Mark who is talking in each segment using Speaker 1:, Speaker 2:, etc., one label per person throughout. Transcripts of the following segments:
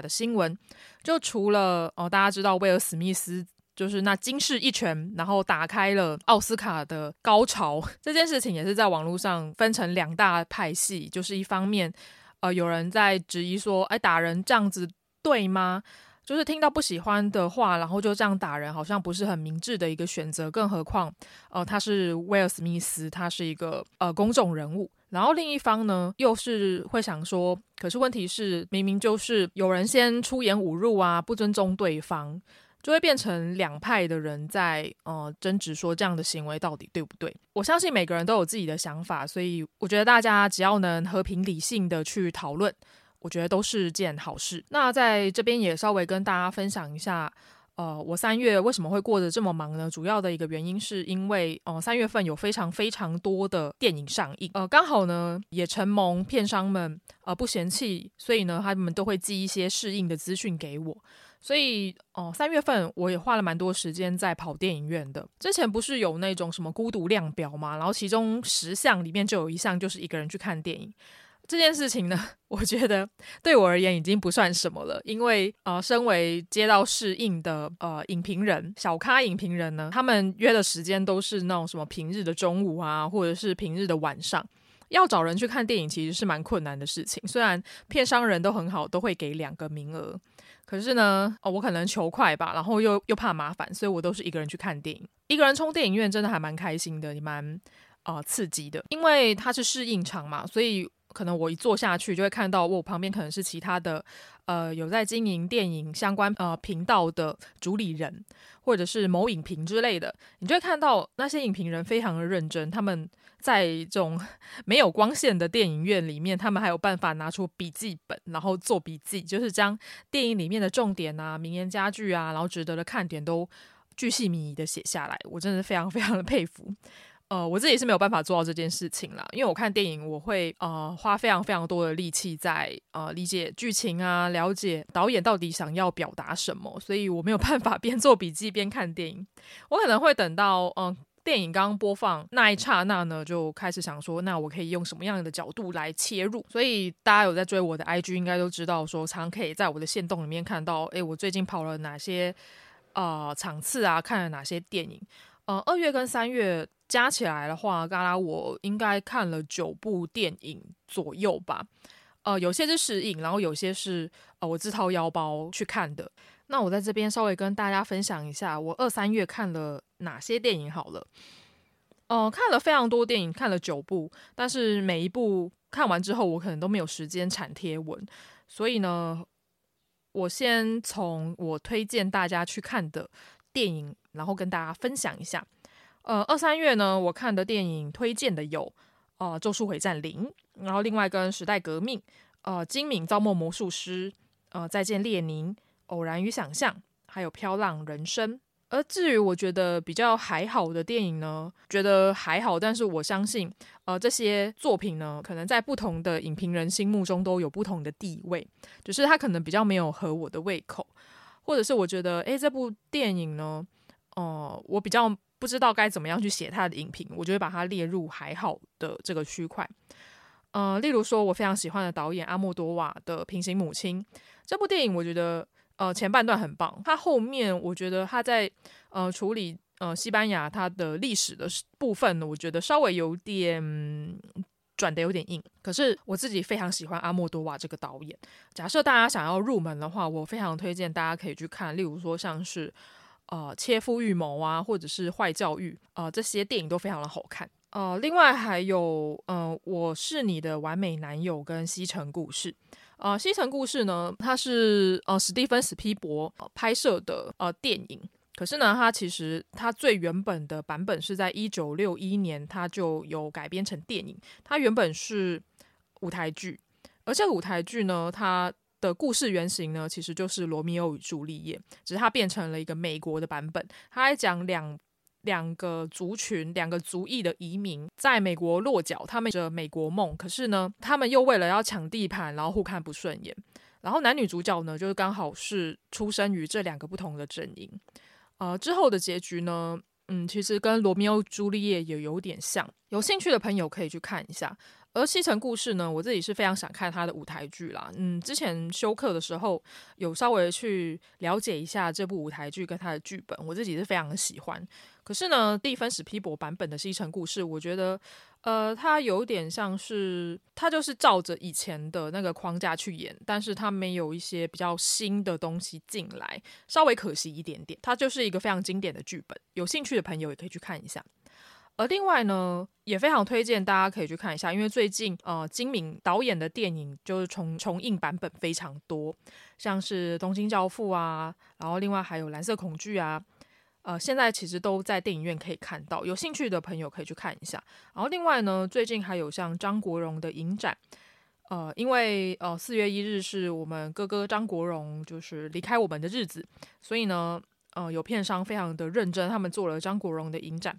Speaker 1: 的新闻，就除了哦，大家知道威尔史密斯就是那惊世一拳，然后打开了奥斯卡的高潮这件事情，也是在网络上分成两大派系，就是一方面呃有人在质疑说，哎，打人这样子对吗？就是听到不喜欢的话，然后就这样打人，好像不是很明智的一个选择。更何况，呃，他是威尔史密斯，他是一个呃公众人物。然后另一方呢，又是会想说，可是问题是，明明就是有人先出言侮辱啊，不尊重对方，就会变成两派的人在呃争执，说这样的行为到底对不对？我相信每个人都有自己的想法，所以我觉得大家只要能和平理性的去讨论。我觉得都是件好事。那在这边也稍微跟大家分享一下，呃，我三月为什么会过得这么忙呢？主要的一个原因是因为，呃，三月份有非常非常多的电影上映，呃，刚好呢也承蒙片商们呃不嫌弃，所以呢他们都会寄一些试映的资讯给我。所以，哦、三月份我也花了蛮多时间在跑电影院的。之前不是有那种什么孤独量表嘛，然后其中十项里面就有一项就是一个人去看电影。这件事情呢，我觉得对我而言已经不算什么了，因为呃，身为接到试映的呃影评人、小咖影评人呢，他们约的时间都是那种什么平日的中午啊，或者是平日的晚上，要找人去看电影其实是蛮困难的事情。虽然片商人都很好，都会给两个名额，可是呢，哦，我可能求快吧，然后又又怕麻烦，所以我都是一个人去看电影。一个人冲电影院真的还蛮开心的，也蛮呃刺激的，因为它是试映场嘛，所以。可能我一坐下去，就会看到我旁边可能是其他的，呃，有在经营电影相关呃频道的主理人，或者是某影评之类的。你就会看到那些影评人非常的认真，他们在这种 没有光线的电影院里面，他们还有办法拿出笔记本，然后做笔记，就是将电影里面的重点啊、名言佳句啊，然后值得的看点都巨细靡遗的写下来。我真的非常非常的佩服。呃，我自己是没有办法做到这件事情啦，因为我看电影，我会呃花非常非常多的力气在呃理解剧情啊，了解导演到底想要表达什么，所以我没有办法 边做笔记边看电影。我可能会等到嗯、电影刚播放那一刹那呢，就开始想说，那我可以用什么样的角度来切入。所以大家有在追我的 IG，应该都知道说，常可以在我的线动里面看到，诶，我最近跑了哪些呃场次啊，看了哪些电影。呃，二月跟三月加起来的话，嘎啦我应该看了九部电影左右吧。呃，有些是实影，然后有些是呃我自掏腰包去看的。那我在这边稍微跟大家分享一下，我二三月看了哪些电影好了。呃，看了非常多电影，看了九部，但是每一部看完之后，我可能都没有时间产贴文，所以呢，我先从我推荐大家去看的电影。然后跟大家分享一下，呃，二三月呢，我看的电影推荐的有，呃，《咒术回战零》，然后另外跟《时代革命》，呃，《精明造梦魔术师》，呃，《再见列宁》，《偶然与想象》，还有《飘浪人生》。而至于我觉得比较还好的电影呢，觉得还好，但是我相信，呃，这些作品呢，可能在不同的影评人心目中都有不同的地位，只、就是它可能比较没有合我的胃口，或者是我觉得，诶，这部电影呢。哦、我比较不知道该怎么样去写他的影评，我就会把它列入还好的这个区块。呃，例如说，我非常喜欢的导演阿莫多瓦的《平行母亲》这部电影，我觉得呃前半段很棒，他后面我觉得他在呃处理呃西班牙他的历史的部分呢，我觉得稍微有点转得有点硬。可是我自己非常喜欢阿莫多瓦这个导演。假设大家想要入门的话，我非常推荐大家可以去看，例如说像是。呃，切肤预谋啊，或者是坏教育啊，呃，这些电影都非常的好看。呃，另外还有，呃，我是你的完美男友跟西城故事。呃，西城故事呢，它是呃史蒂芬史匹柏拍摄的呃电影，可是呢，它其实它最原本的版本是在一九六一年，它就有改编成电影。它原本是舞台剧，而这个舞台剧呢，它。的故事原型呢，其实就是《罗密欧与朱丽叶》，只是它变成了一个美国的版本。它还讲两两个族群、两个族裔的移民在美国落脚，他们的美国梦。可是呢，他们又为了要抢地盘，然后互看不顺眼。然后男女主角呢，就是刚好是出生于这两个不同的阵营。呃，之后的结局呢，嗯，其实跟《罗密欧朱丽叶》也有点像。有兴趣的朋友可以去看一下。而《西城故事》呢，我自己是非常想看他的舞台剧啦。嗯，之前修课的时候有稍微去了解一下这部舞台剧跟他的剧本，我自己是非常的喜欢。可是呢，蒂芬史皮博版本的《西城故事》，我觉得，呃，它有点像是，它就是照着以前的那个框架去演，但是它没有一些比较新的东西进来，稍微可惜一点点。它就是一个非常经典的剧本，有兴趣的朋友也可以去看一下。而另外呢，也非常推荐大家可以去看一下，因为最近呃，金敏导演的电影就是重重映版本非常多，像是《东京教父》啊，然后另外还有《蓝色恐惧》啊。呃，现在其实都在电影院可以看到，有兴趣的朋友可以去看一下。然后另外呢，最近还有像张国荣的影展，呃，因为呃四月一日是我们哥哥张国荣就是离开我们的日子，所以呢，呃，有片商非常的认真，他们做了张国荣的影展。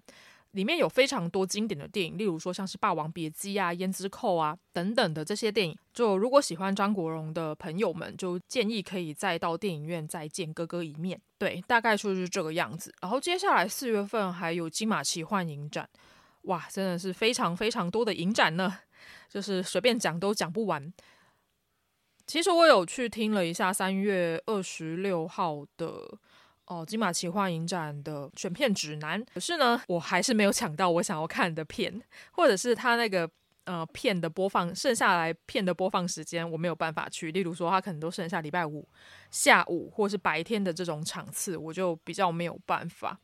Speaker 1: 里面有非常多经典的电影，例如说像是《霸王别姬》啊、《胭脂扣》啊等等的这些电影。就如果喜欢张国荣的朋友们，就建议可以再到电影院再见哥哥一面。对，大概就是这个样子。然后接下来四月份还有金马奇幻影展，哇，真的是非常非常多的影展呢，就是随便讲都讲不完。其实我有去听了一下三月二十六号的。哦，金马奇幻影展的选片指南，可是呢，我还是没有抢到我想要看的片，或者是他那个呃片的播放，剩下来片的播放时间我没有办法去。例如说，他可能都剩下礼拜五下午或是白天的这种场次，我就比较没有办法。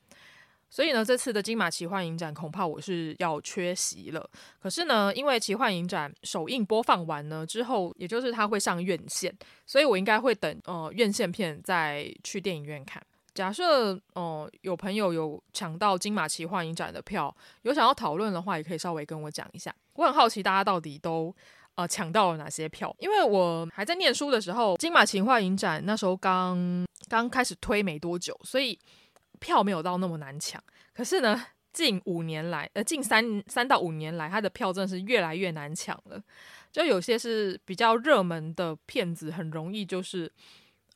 Speaker 1: 所以呢，这次的金马奇幻影展恐怕我是要缺席了。可是呢，因为奇幻影展首映播放完呢之后，也就是它会上院线，所以我应该会等呃院线片再去电影院看。假设哦、有朋友有抢到金马奇幻影展的票，有想要讨论的话，也可以稍微跟我讲一下。我很好奇大家到底都呃抢到了哪些票，因为我还在念书的时候，金马奇幻影展那时候刚刚开始推没多久，所以票没有到那么难抢。可是呢，近五年来，呃，近三三到五年来，它的票真的是越来越难抢了。就有些是比较热门的片子，很容易就是。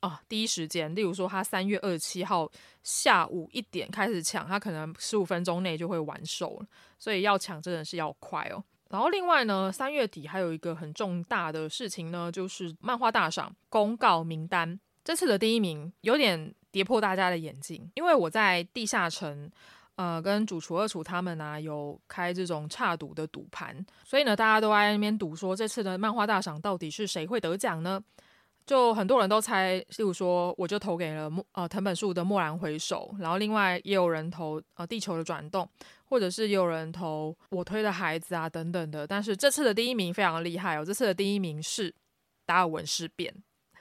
Speaker 1: 啊，第一时间，例如说，他三月二十七号下午一点开始抢，他可能十五分钟内就会完售了，所以要抢真的是要快哦。然后另外呢，三月底还有一个很重大的事情呢，就是漫画大赏公告名单，这次的第一名有点跌破大家的眼镜，因为我在地下城，呃，跟主厨二厨他们啊有开这种差赌的赌盘，所以呢，大家都在那边赌说，这次的漫画大赏到底是谁会得奖呢？就很多人都猜，例如说，我就投给了呃藤本树的《蓦然回首》，然后另外也有人投呃《地球的转动》，或者是也有人投我推的孩子啊等等的。但是这次的第一名非常厉害哦，这次的第一名是达尔文事变。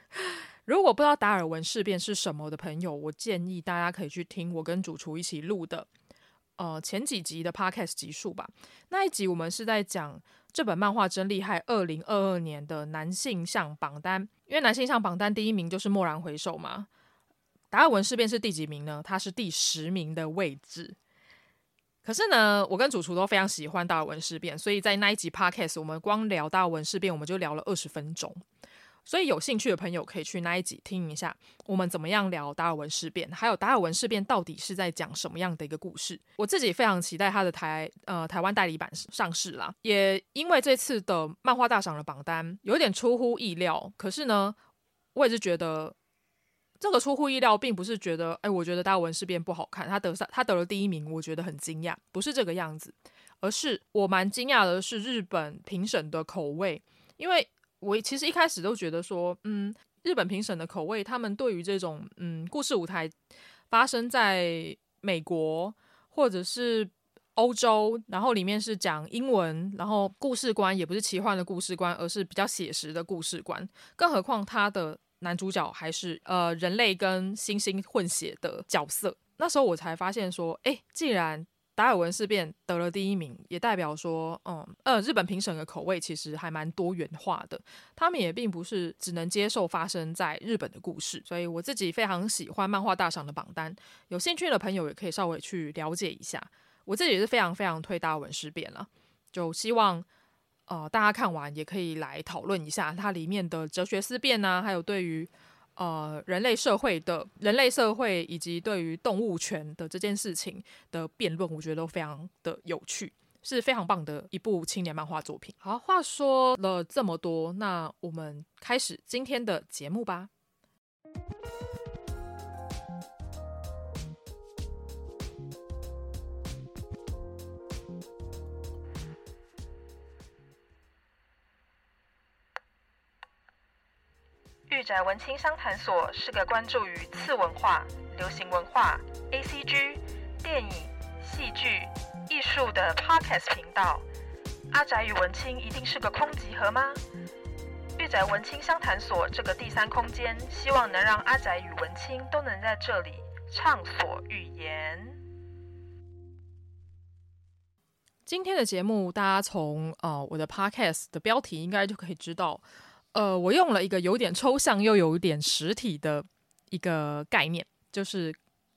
Speaker 1: 如果不知道达尔文事变是什么的朋友，我建议大家可以去听我跟主厨一起录的呃前几集的 Podcast 集数吧。那一集我们是在讲。这本漫画真厉害！二零二二年的男性向榜单，因为男性向榜单第一名就是《蓦然回首》嘛。达尔文事变是第几名呢？它是第十名的位置。可是呢，我跟主厨都非常喜欢达尔文事变，所以在那一集 Podcast，我们光聊达尔文事变，我们就聊了二十分钟。所以有兴趣的朋友可以去那一集听一下，我们怎么样聊达尔文事变，还有达尔文事变到底是在讲什么样的一个故事。我自己非常期待他的台呃台湾代理版上市啦，也因为这次的漫画大赏的榜单有点出乎意料，可是呢，我也是觉得这个出乎意料，并不是觉得哎，我觉得达尔文事变不好看，他得上他得了第一名，我觉得很惊讶，不是这个样子，而是我蛮惊讶的是日本评审的口味，因为。我其实一开始都觉得说，嗯，日本评审的口味，他们对于这种嗯故事舞台发生在美国或者是欧洲，然后里面是讲英文，然后故事观也不是奇幻的故事观，而是比较写实的故事观。更何况他的男主角还是呃人类跟猩猩混血的角色。那时候我才发现说，诶，既然达尔文事变得了第一名，也代表说，嗯呃，日本评审的口味其实还蛮多元化的。他们也并不是只能接受发生在日本的故事。所以我自己非常喜欢漫画大赏的榜单，有兴趣的朋友也可以稍微去了解一下。我自己也是非常非常推达尔文事变了，就希望呃大家看完也可以来讨论一下它里面的哲学思辨啊，还有对于。呃，人类社会的人类社会以及对于动物权的这件事情的辩论，我觉得都非常的有趣。是非常棒的一部青年漫画作品。好，话说了这么多，那我们开始今天的节目吧。
Speaker 2: 御宅文青商谈所是个关注于次文化、流行文化、ACG、电影、戏剧、艺术的 Podcast 频道。阿宅与文青一定是个空集合吗？御宅文青商谈所这个第三空间，希望能让阿宅与文青都能在这里畅所欲言。
Speaker 1: 今天的节目，大家从呃我的 Podcast 的标题应该就可以知道。呃，我用了一个有点抽象又有点实体的一个概念，就是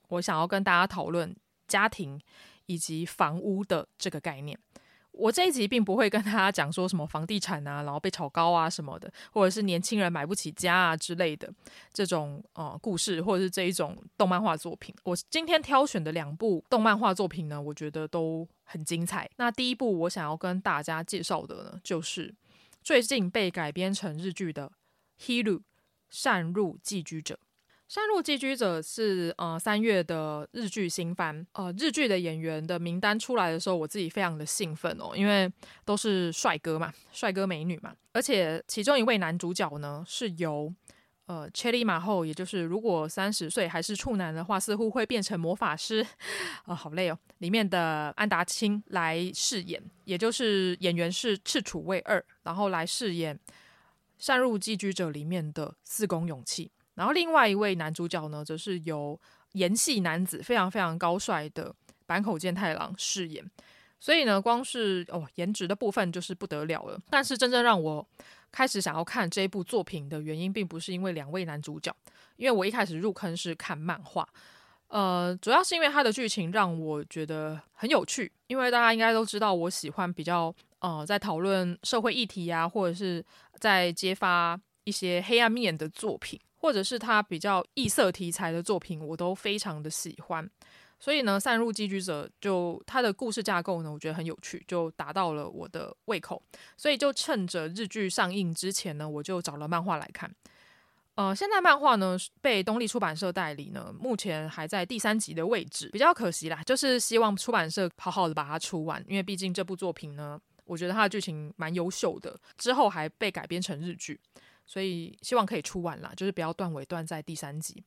Speaker 1: 我想要跟大家讨论家庭以及房屋的这个概念。我这一集并不会跟大家讲说什么房地产啊，然后被炒高啊什么的，或者是年轻人买不起家啊之类的这种呃故事，或者是这一种动漫画作品。我今天挑选的两部动漫画作品呢，我觉得都很精彩。那第一部我想要跟大家介绍的呢，就是。最近被改编成日剧的《Hiro 擅入寄居者》，《擅入寄居者》是呃三月的日剧新番。呃，日剧的演员的名单出来的时候，我自己非常的兴奋哦，因为都是帅哥嘛，帅哥美女嘛，而且其中一位男主角呢是由。呃千里马后，也就是如果三十岁还是处男的话，似乎会变成魔法师，啊、呃，好累哦。里面的安达清来饰演，也就是演员是赤楚卫二，然后来饰演《擅入寄居者》里面的四宫勇气。然后另外一位男主角呢，则是由盐系男子非常非常高帅的坂口健太郎饰演。所以呢，光是哦颜值的部分就是不得了了。但是真正让我开始想要看这一部作品的原因，并不是因为两位男主角，因为我一开始入坑是看漫画，呃，主要是因为它的剧情让我觉得很有趣。因为大家应该都知道，我喜欢比较呃在讨论社会议题啊，或者是在揭发一些黑暗面的作品，或者是它比较异色题材的作品，我都非常的喜欢。所以呢，散入寄居者就他的故事架构呢，我觉得很有趣，就达到了我的胃口。所以就趁着日剧上映之前呢，我就找了漫画来看。呃，现在漫画呢被东立出版社代理呢，目前还在第三集的位置，比较可惜啦。就是希望出版社好好的把它出完，因为毕竟这部作品呢，我觉得它的剧情蛮优秀的，之后还被改编成日剧，所以希望可以出完啦，就是不要断尾断在第三集。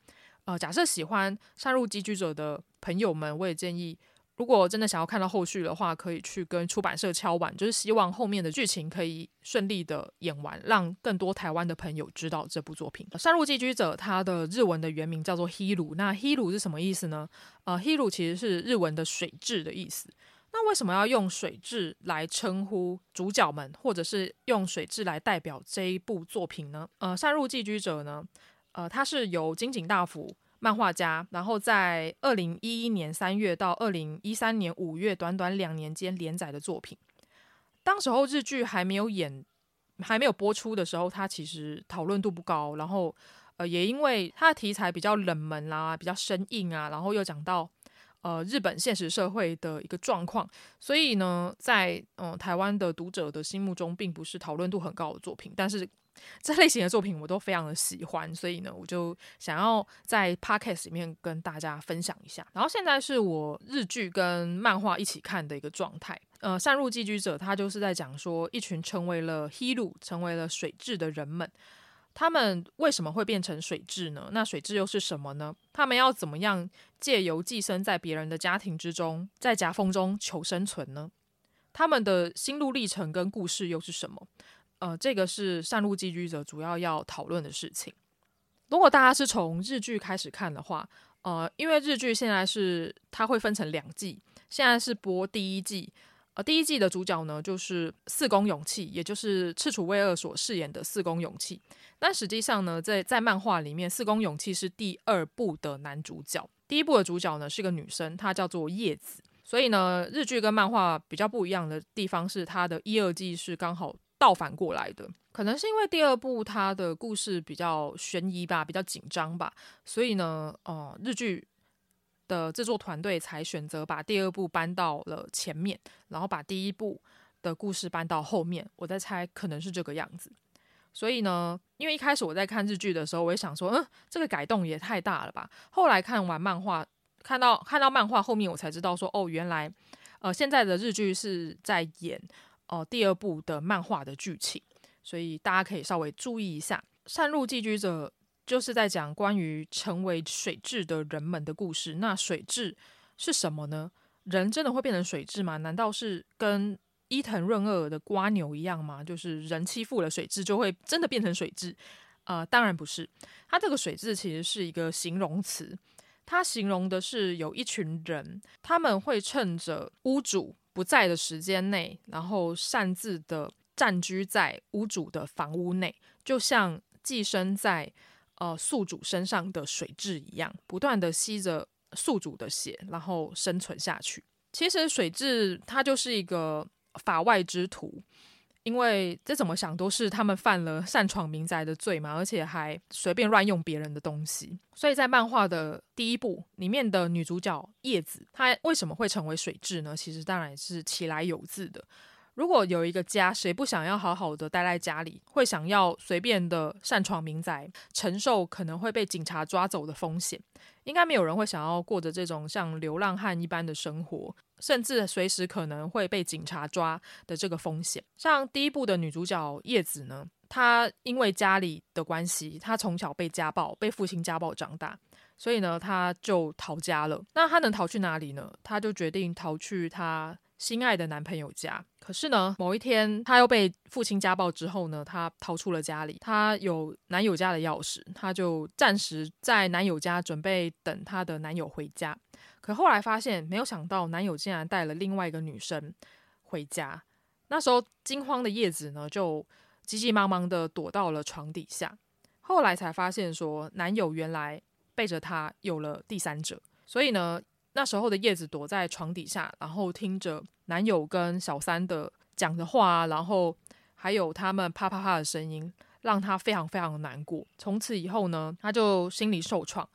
Speaker 1: 呃，假设喜欢擅入寄居者的朋友们，我也建议，如果真的想要看到后续的话，可以去跟出版社敲碗，就是希望后面的剧情可以顺利的演完，让更多台湾的朋友知道这部作品。擅入寄居者，它的日文的原名叫做 Hiru，那 Hiru 是什么意思呢？呃，Hiru 其实是日文的水质的意思。那为什么要用水质来称呼主角们，或者是用水质来代表这一部作品呢？呃，擅入寄居者呢？呃，它是由金井大辅漫画家，然后在二零一一年三月到二零一三年五月，短短两年间连载的作品。当时候日剧还没有演，还没有播出的时候，它其实讨论度不高。然后，呃，也因为它的题材比较冷门啦，比较生硬啊，然后又讲到呃日本现实社会的一个状况，所以呢，在嗯、台湾的读者的心目中，并不是讨论度很高的作品，但是。这类型的作品我都非常的喜欢，所以呢，我就想要在 Podcast 里面跟大家分享一下。然后现在是我日剧跟漫画一起看的一个状态。呃，擅入寄居者，他就是在讲说，一群成为了 Hiro，成为了水蛭的人们，他们为什么会变成水蛭呢？那水蛭又是什么呢？他们要怎么样借由寄生在别人的家庭之中，在夹缝中求生存呢？他们的心路历程跟故事又是什么？呃，这个是擅入寄居者主要要讨论的事情。如果大家是从日剧开始看的话，呃，因为日剧现在是它会分成两季，现在是播第一季。呃，第一季的主角呢就是四宫勇气，也就是赤楚卫二所饰演的四宫勇气。但实际上呢，在在漫画里面，四宫勇气是第二部的男主角，第一部的主角呢是个女生，她叫做叶子。所以呢，日剧跟漫画比较不一样的地方是，它的一二季是刚好。倒反过来的，可能是因为第二部它的故事比较悬疑吧，比较紧张吧，所以呢，呃，日剧的制作团队才选择把第二部搬到了前面，然后把第一部的故事搬到后面。我在猜，可能是这个样子。所以呢，因为一开始我在看日剧的时候，我也想说，嗯，这个改动也太大了吧。后来看完漫画，看到看到漫画后面，我才知道说，哦，原来，呃，现在的日剧是在演、呃、第二部的漫画的剧情，所以大家可以稍微注意一下。擅入寄居者就是在讲关于成为水蛭的人们的故事。那水蛭是什么呢？人真的会变成水蛭吗？难道是跟伊藤润二的瓜牛一样吗？就是人欺负了水蛭，就会真的变成水蛭？呃，当然不是。它这个水蛭其实是一个形容词，它形容的是有一群人，他们会趁着屋主不在的时间内，然后擅自的占据在屋主的房屋内，就像寄生在呃宿主身上的水蛭一样，不断的吸着宿主的血，然后生存下去。其实水蛭它就是一个。法外之徒，因为这怎么想都是他们犯了擅闯民宅的罪嘛，而且还随便乱用别人的东西。所以在漫画的第一部里面的女主角叶子，她为什么会成为水蛭呢？其实当然是起来有自的。如果有一个家，谁不想要好好的待在家里，会想要随便的擅闯民宅，承受可能会被警察抓走的风险？应该没有人会想要过着这种像流浪汉一般的生活，甚至随时可能会被警察抓的这个风险。像第一部的女主角叶子呢，她因为家里的关系，她从小被家暴，被父亲家暴长大，所以呢，她就逃家了。那她能逃去哪里呢？她就决定逃去她心爱的男朋友家，可是呢，某一天她又被父亲家暴之后呢，她逃出了家里。她有男友家的钥匙，她就暂时在男友家准备等她的男友回家。可后来发现，没有想到男友竟然带了另外一个女生回家。那时候惊慌的叶子呢，就急急忙忙的躲到了床底下。后来才发现说，男友原来背着她有了第三者，所以呢。那时候的叶子躲在床底下，然后听着男友跟小三的讲的话，然后还有他们啪啪啪的声音，让她非常非常的难过。从此以后呢，她就心里受创，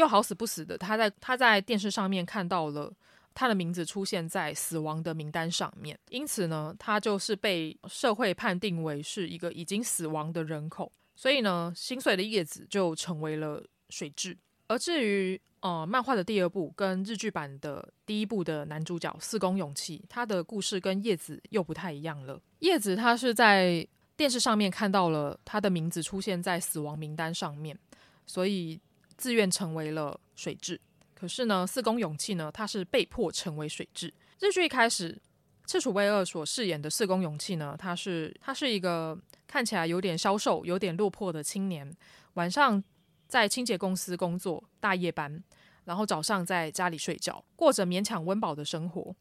Speaker 1: 又好死不死的，他在他在电视上面看到了他的名字出现在死亡的名单上面，因此呢，他就是被社会判定为是一个已经死亡的人口，所以呢，心碎的叶子就成为了水蛭。而至于呃，漫画的第二部跟日剧版的第一部的男主角四宫勇气，他的故事跟叶子又不太一样了。叶子他是在电视上面看到了他的名字出现在死亡名单上面，所以自愿成为了水蛭。可是呢，四宫勇气呢，他是被迫成为水蛭。日剧一开始，赤楚卫二所饰演的四宫勇气呢，他是他是一个看起来有点消瘦、有点落魄的青年，晚上。在清洁公司工作大夜班，然后早上在家里睡觉，过着勉强温饱的生活，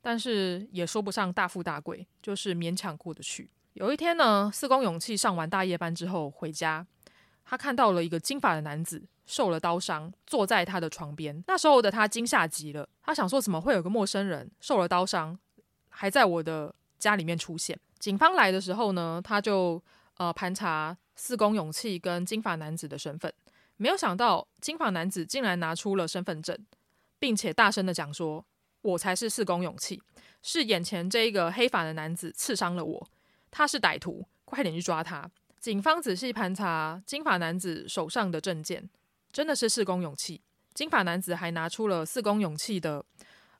Speaker 1: 但是也说不上大富大贵，就是勉强过得去。有一天呢，四宫勇气上完大夜班之后回家，他看到了一个金发的男子，受了刀伤，坐在他的床边。那时候的他惊吓极了，他想说怎么会有个陌生人受了刀伤，还在我的家里面出现？警方来的时候呢，他就呃盘查。四宫勇气跟金发男子的身份，没有想到金发男子竟然拿出了身份证，并且大声的讲说：“我才是四宫勇气，是眼前这一个黑发的男子刺伤了我，他是歹徒，快点去抓他！”警方仔细盘查金发男子手上的证件，真的是四宫勇气。金发男子还拿出了四宫勇气的。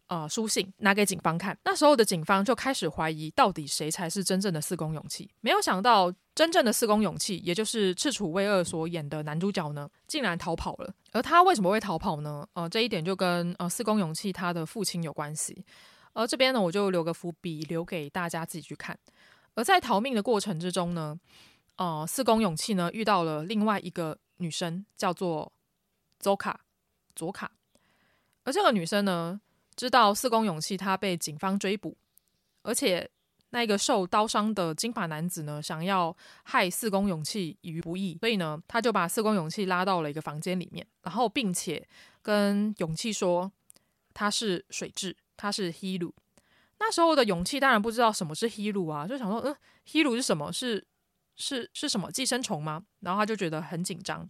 Speaker 1: 呃，书信拿给警方看，那时候的警方就开始怀疑，到底谁才是真正的四宫勇气？没有想到，真正的四宫勇气，也就是赤楚卫二所演的男主角呢，竟然逃跑了。而他为什么会逃跑呢？呃，这一点就跟呃四宫勇气他的父亲有关系。而这边呢，我就留个伏笔，留给大家自己去看。而在逃命的过程之中呢，呃，四宫勇气呢遇到了另外一个女生，叫做佐卡佐卡，而这个女生呢。知道四宫勇气他被警方追捕，而且那个受刀伤的金发男子呢，想要害四宫勇气于不义，所以呢，他就把四宫勇气拉到了一个房间里面，然后并且跟勇气说他是水蛭，他是 Hiru。那时候的勇气当然不知道什么是 Hiru 啊，就想说，嗯，Hiru 是什么？是是是什么寄生虫吗？然后他就觉得很紧张。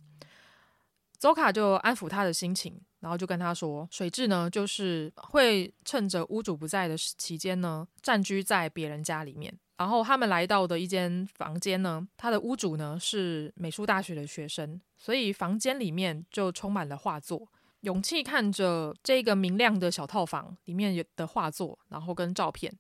Speaker 1: 佐卡就安抚他的心情。然后就跟他说，水蛭呢就是会趁着屋主不在的期间呢，暂居在别人家里面。然后他们来到的一间房间呢，他的屋主呢是美术大学的学生，所以房间里面就充满了画作。勇气看着这个明亮的小套房里面的画作，然后跟照片，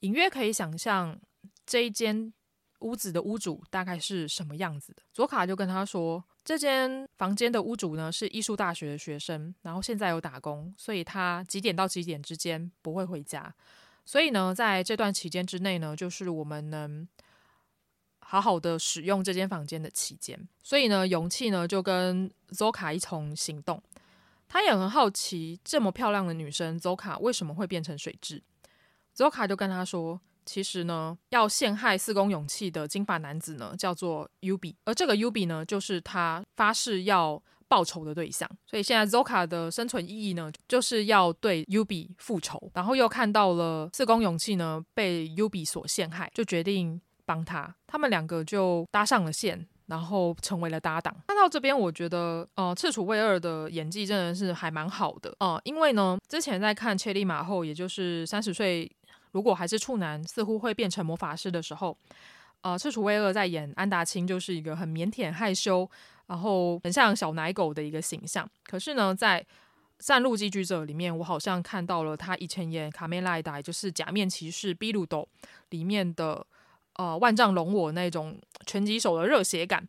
Speaker 1: 隐约可以想象这一间屋子的屋主大概是什么样子的。佐卡就跟他说，这间房间的屋主呢是艺术大学的学生，然后现在有打工，所以他几点到几点之间不会回家。所以呢，在这段期间之内呢，就是我们能好好的使用这间房间的期间。所以呢，勇气呢就跟 Zoka 一同行动。他也很好奇，这么漂亮的女生 Zoka 为什么会变成水蛭。Zoka 就跟他说，其实呢，要陷害四宫勇气的金发男子呢，叫做 Yubi，而这个 Yubi 呢，就是他发誓要。报仇的对象，所以现在 Zoka 的生存意义呢，就是要对 Yubi 复仇。然后又看到了四宫勇气呢被 Yubi 所陷害，就决定帮他。他们两个就搭上了线，然后成为了搭档。看到这边，我觉得呃，赤楚卫二的演技真的是还蛮好的哦、因为呢，之前在看《千里马后》，也就是三十岁如果还是处男，似乎会变成魔法师的时候，呃，赤楚威二在演安达清，就是一个很腼腆害羞。然后很像小奶狗的一个形象，可是呢，在《善路寄居者》里面，我好像看到了他以前演《卡梅赖达》，就是《假面骑士比鲁斗》里面的呃万丈龙我那种拳击手的热血感，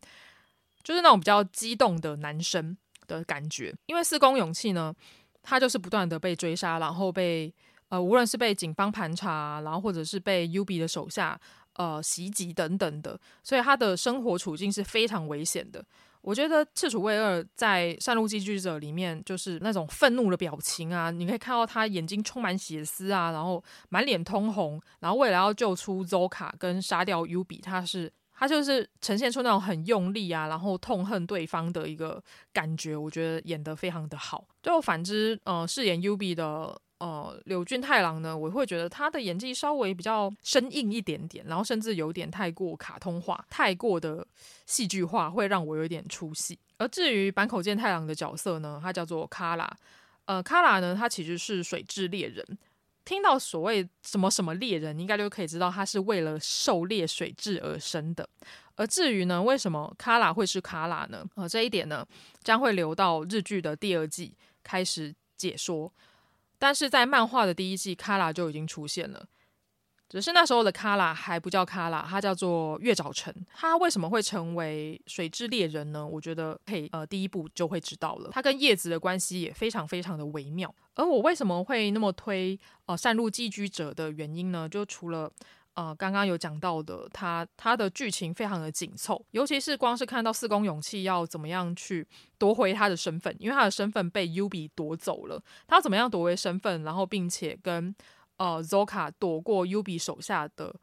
Speaker 1: 就是那种比较激动的男生的感觉。因为四宫勇气呢，他就是不断的被追杀，然后被呃无论是被警方盘查，然后或者是被 U B 的手下呃袭击等等的，所以他的生活处境是非常危险的。我觉得赤楚卫二在《善路寄居者》里面就是那种愤怒的表情啊，你可以看到他眼睛充满血丝啊，然后满脸通红，然后为了要救出 Zoka 跟杀掉 U B，他是他就是呈现出那种很用力啊，然后痛恨对方的一个感觉，我觉得演得非常的好。就反之，呃，饰演 U B 的。呃，柳俊太郎呢，我会觉得他的演技稍微比较生硬一点点，然后甚至有点太过卡通化，太过的戏剧化，会让我有点出戏。而至于坂口健太郎的角色呢，他叫做卡拉，呃，卡拉呢，他其实是水蛭猎人。听到所谓什么什么猎人，应该就可以知道他是为了狩猎水蛭而生的。而至于呢，为什么卡拉会是卡拉呢？呃，这一点呢，将会留到日剧的第二季开始解说。但是在漫画的第一季，卡拉就已经出现了，只是那时候的卡拉还不叫卡拉，它叫做月沼城。它为什么会成为水之猎人呢？我觉得可以，呃，第一部就会知道了。它跟叶子的关系也非常非常的微妙。而我为什么会那么推呃善入寄居者的原因呢？就除了呃，刚刚有讲到的，他他的剧情非常的紧凑，尤其是光是看到四宫勇气要怎么样去夺回他的身份，因为他的身份被 Ubi 夺走了，他怎么样夺回身份，然后并且跟呃 Zoka 躲过 Ubi 手下的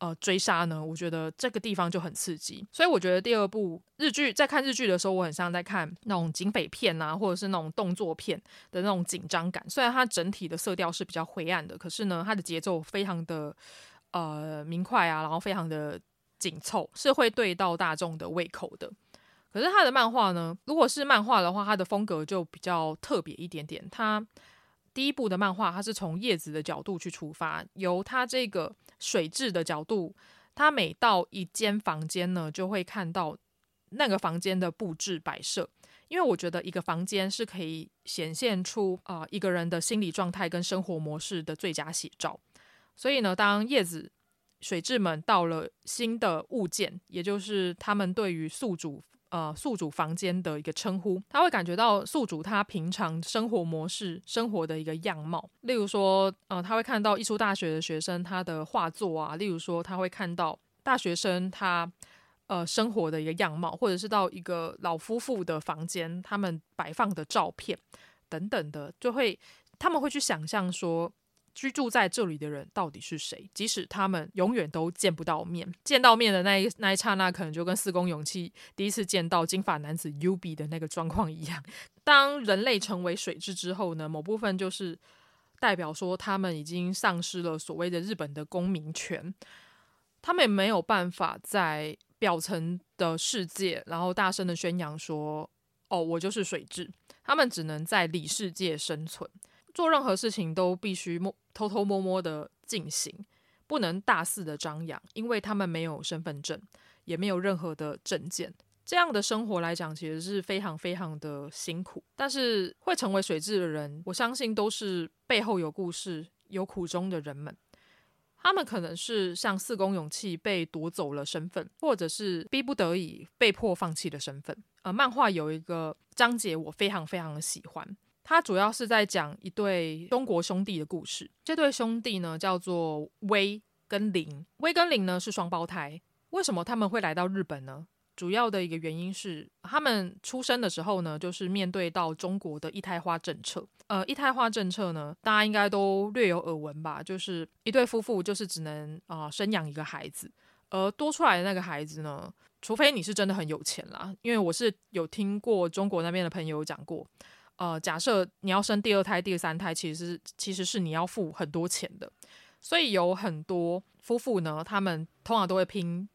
Speaker 1: 呃追杀呢？我觉得这个地方就很刺激，所以我觉得第二部日剧在看日剧的时候，我很像在看那种警匪片啊，或者是那种动作片的那种紧张感。虽然它整体的色调是比较灰暗的，可是呢，它的节奏非常的。呃，明快啊，然后非常的紧凑，是会对到大众的胃口的。可是他的漫画呢，如果是漫画的话，他的风格就比较特别一点点。他第一部的漫画，他是从叶子的角度去出发，由他这个水质的角度，他每到一间房间呢，就会看到那个房间的布置摆设。因为我觉得一个房间是可以显现出啊、一个人的心理状态跟生活模式的最佳写照。所以呢，当叶子水蛭们到了新的物件，也就是他们对于宿主呃宿主房间的一个称呼，他会感觉到宿主他平常生活模式、生活的一个样貌。例如说，呃，他会看到艺术大学的学生他的画作啊；例如说，他会看到大学生他呃生活的一个样貌，或者是到一个老夫妇的房间，他们摆放的照片等等的，就会他们会去想象说。居住在这里的人到底是谁？即使他们永远都见不到面，见到面的那一那一刹那，可能就跟四宫勇气第一次见到金发男子 Yubi 的那个状况一样。当人类成为水蛭之后呢，某部分就是代表说他们已经丧失了所谓的日本的公民权，他们也没有办法在表层的世界，然后大声的宣扬说。哦，我就是水蛭。他们只能在里世界生存，做任何事情都必须摸偷偷摸摸的进行，不能大肆的张扬，因为他们没有身份证，也没有任何的证件。这样的生活来讲，其实是非常非常的辛苦。但是会成为水蛭的人，我相信都是背后有故事、有苦衷的人们。他们可能是像四宫勇气被夺走了身份，或者是逼不得已被迫放弃的身份。呃，漫画有一个章节我非常非常的喜欢，它主要是在讲一对中国兄弟的故事。这对兄弟呢叫做威跟林，威跟林呢是双胞胎。为什么他们会来到日本呢？主要的一个原因是，他们出生的时候呢，就是面对到中国的一胎化政策。呃，一胎化政策呢，大家应该都略有耳闻吧？就是一对夫妇就是只能啊、生养一个孩子，而多出来的那个孩子呢，除非你是真的很有钱啦。因为我是有听过中国那边的朋友讲过，呃，假设你要生第二胎、第三胎，其实其实是你要付很多钱的。所以有很多夫妇呢，他们通常都会拼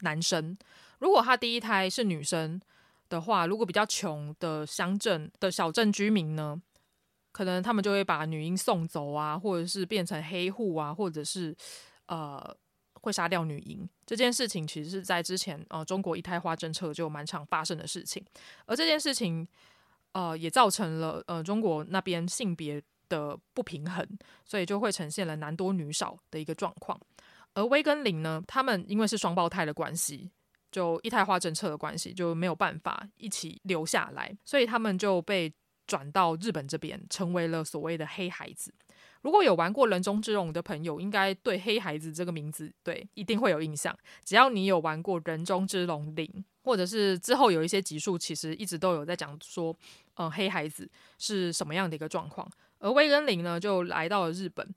Speaker 1: 男生。如果他第一胎是女生的话，如果比较穷的乡镇的小镇居民呢，可能他们就会把女婴送走啊，或者是变成黑户啊，或者是呃会杀掉女婴。这件事情其实是在之前呃中国一胎化政策就蛮常发生的事情，而这件事情呃也造成了呃中国那边性别的不平衡，所以就会呈现了男多女少的一个状况。而威根林呢，他们因为是双胞胎的关系。就一胎化政策的关系，就没有办法一起留下来，所以他们就被转到日本这边，成为了所谓的黑孩子。如果有玩过人中之龙的朋友，应该对黑孩子这个名字，对，一定会有印象。只要你有玩过人中之龙零，或者是之后有一些集数，其实一直都有在讲说，嗯，黑孩子是什么样的一个状况。而威跟林呢，就来到了日本，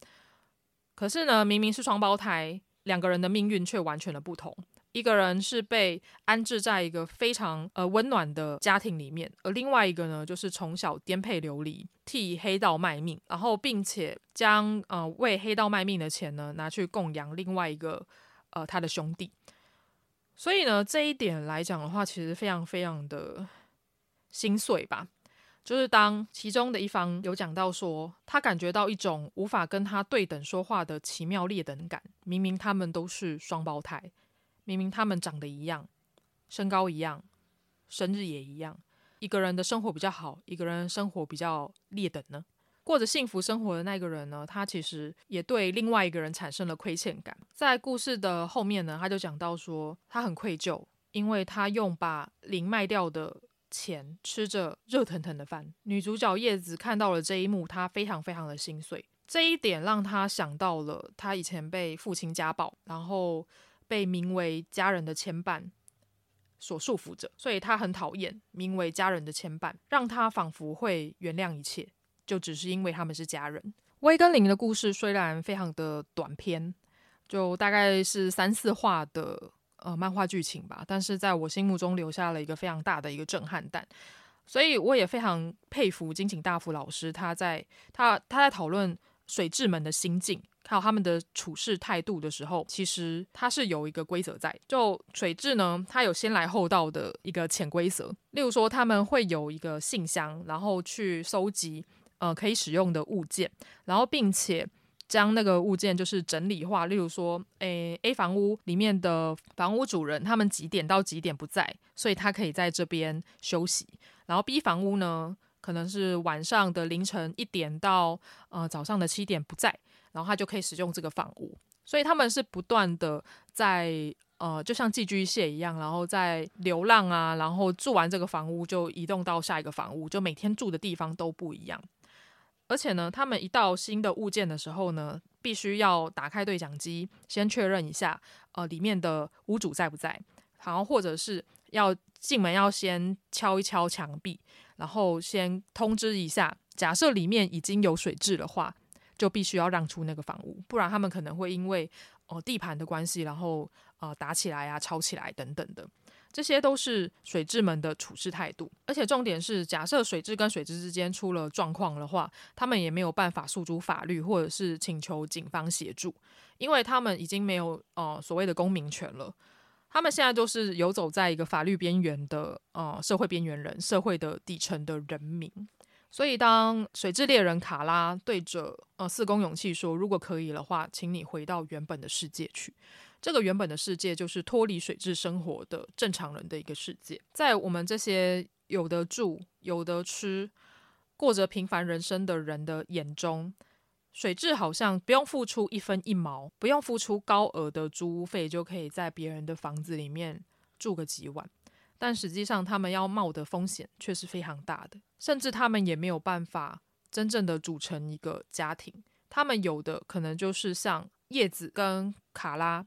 Speaker 1: 可是呢，明明是双胞胎，两个人的命运却完全的不同。一个人是被安置在一个非常呃温暖的家庭里面，而另外一个呢，就是从小颠沛流离，替黑道卖命，然后并且将呃为黑道卖命的钱呢拿去供养另外一个呃他的兄弟。所以呢，这一点来讲的话，其实非常非常的心碎吧。就是当其中的一方有讲到说，他感觉到一种无法跟他对等说话的奇妙劣等感，明明他们都是双胞胎。明明他们长得一样，身高一样，生日也一样，一个人的生活比较好，一个人生活比较劣等呢？过着幸福生活的那个人呢，他其实也对另外一个人产生了亏欠感。在故事的后面呢，他就讲到说，他很愧疚，因为他用把零卖掉的钱吃着热腾腾的饭。女主角叶子看到了这一幕，她非常非常的心碎。这一点让她想到了她以前被父亲家暴，然后。被名为家人的牵绊所束缚着，所以他很讨厌名为家人的牵绊，让他仿佛会原谅一切，就只是因为他们是家人。威根林的故事虽然非常的短篇，就大概是三四话的呃漫画剧情吧，但是在我心目中留下了一个非常大的一个震撼弹，所以我也非常佩服金井大辅老师，他在他他在讨论水蛭们的心境。还有他们的处事态度的时候，其实它是有一个规则在。就水质呢，它有先来后到的一个潜规则。例如说，他们会有一个信箱，然后去收集呃可以使用的物件，然后并且将那个物件就是整理化。例如说，诶，A 房屋里面的房屋主人他们几点到几点不在，所以他可以在这边休息。然后 B 房屋呢，可能是晚上的凌晨一点到呃早上的七点不在。然后他就可以使用这个房屋，所以他们是不断的在呃，就像寄居蟹一样，然后在流浪啊，然后住完这个房屋就移动到下一个房屋，就每天住的地方都不一样。而且呢，他们一到新的物件的时候呢，必须要打开对讲机，先确认一下呃里面的屋主在不在，然后或者是要进门要先敲一敲墙壁，然后先通知一下，假设里面已经有水质的话。就必须要让出那个房屋，不然他们可能会因为哦、呃、地盘的关系，然后呃打起来啊、吵起来等等的，这些都是水质们的处事态度。而且重点是，假设水质跟水质之间出了状况的话，他们也没有办法诉诸法律，或者是请求警方协助，因为他们已经没有呃所谓的公民权了。他们现在就是游走在一个法律边缘的呃社会边缘人，社会的底层的人民。所以，当水蛭猎人卡拉对着呃四宫勇气说：“如果可以的话，请你回到原本的世界去。”这个原本的世界就是脱离水蛭生活的正常人的一个世界。在我们这些有得住、有得吃、过着平凡人生的人的眼中，水蛭好像不用付出一分一毛，不用付出高额的租屋费，就可以在别人的房子里面住个几晚。但实际上，他们要冒的风险却是非常大的，甚至他们也没有办法真正的组成一个家庭。他们有的可能就是像叶子跟卡拉，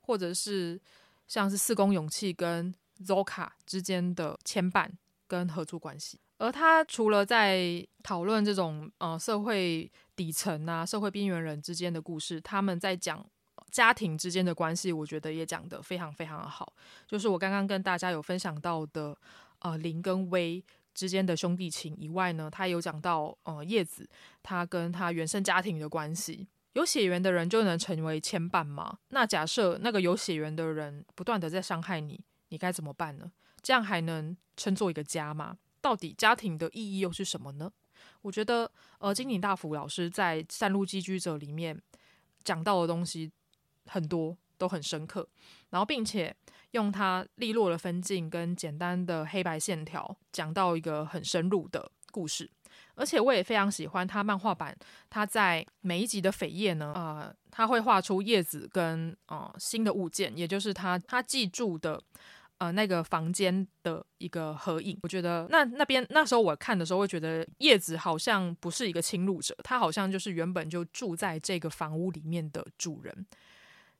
Speaker 1: 或者是像是四宫勇气跟 Zoka 之间的牵绊跟合作关系。而他除了在讨论这种呃社会底层啊、社会边缘人之间的故事，他们在讲。家庭之间的关系，我觉得也讲得非常非常的好。就是我刚刚跟大家有分享到的，呃，林跟威之间的兄弟情以外呢，他有讲到，呃，叶子他跟他原生家庭的关系。有血缘的人就能成为牵绊吗？那假设那个有血缘的人不断的在伤害你，你该怎么办呢？这样还能称作一个家吗？到底家庭的意义又是什么呢？我觉得，呃，金井大辅老师在《山路寄居者》里面讲到的东西。很多都很深刻，然后并且用他利落的分镜跟简单的黑白线条讲到一个很深入的故事，而且我也非常喜欢他漫画版，他在每一集的扉页呢，呃，他会画出叶子跟呃新的物件，也就是他他记住的呃那个房间的一个合影。我觉得那那边那时候我看的时候会觉得叶子好像不是一个侵入者，他好像就是原本就住在这个房屋里面的主人。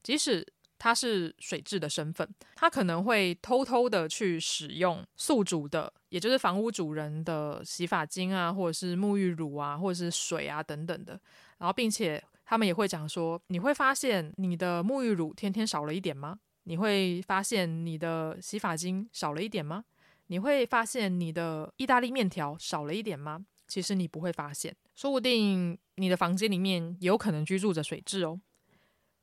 Speaker 1: 即使他是水蛭的身份，他可能会偷偷的去使用宿主的，也就是房屋主人的洗发精啊，或者是沐浴乳啊，或者是水啊等等的。然后，并且他们也会讲说：“你会发现你的沐浴乳天天少了一点吗？你会发现你的洗发精少了一点吗？你会发现你的意大利面条少了一点吗？其实你不会发现，说不定你的房间里面有可能居住着水蛭哦。”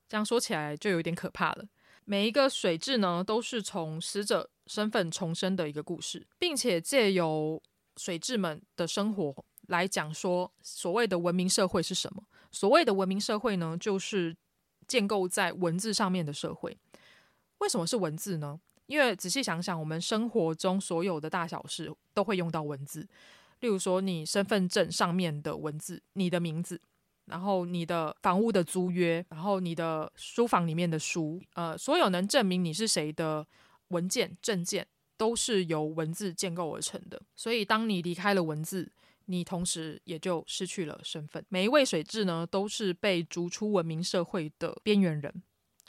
Speaker 1: 这样说起来就有点可怕了。每一个水蛭呢，都是从死者身份重生的一个故事，并且借由水蛭们的生活来讲说，所谓的文明社会是什么？所谓的文明社会呢，就是建构在文字上面的社会。为什么是文字呢？因为仔细想想，我们生活中所有的大小事都会用到文字，例如说你身份证上面的文字，你的名字。然后你的房屋的租约，然后你的书房里面的书，呃，所有能证明你是谁的文件、证件，都是由文字建构而成的。所以，当你离开了文字，你同时也就失去了身份。每一位水蛭呢，都是被逐出文明社会的边缘人。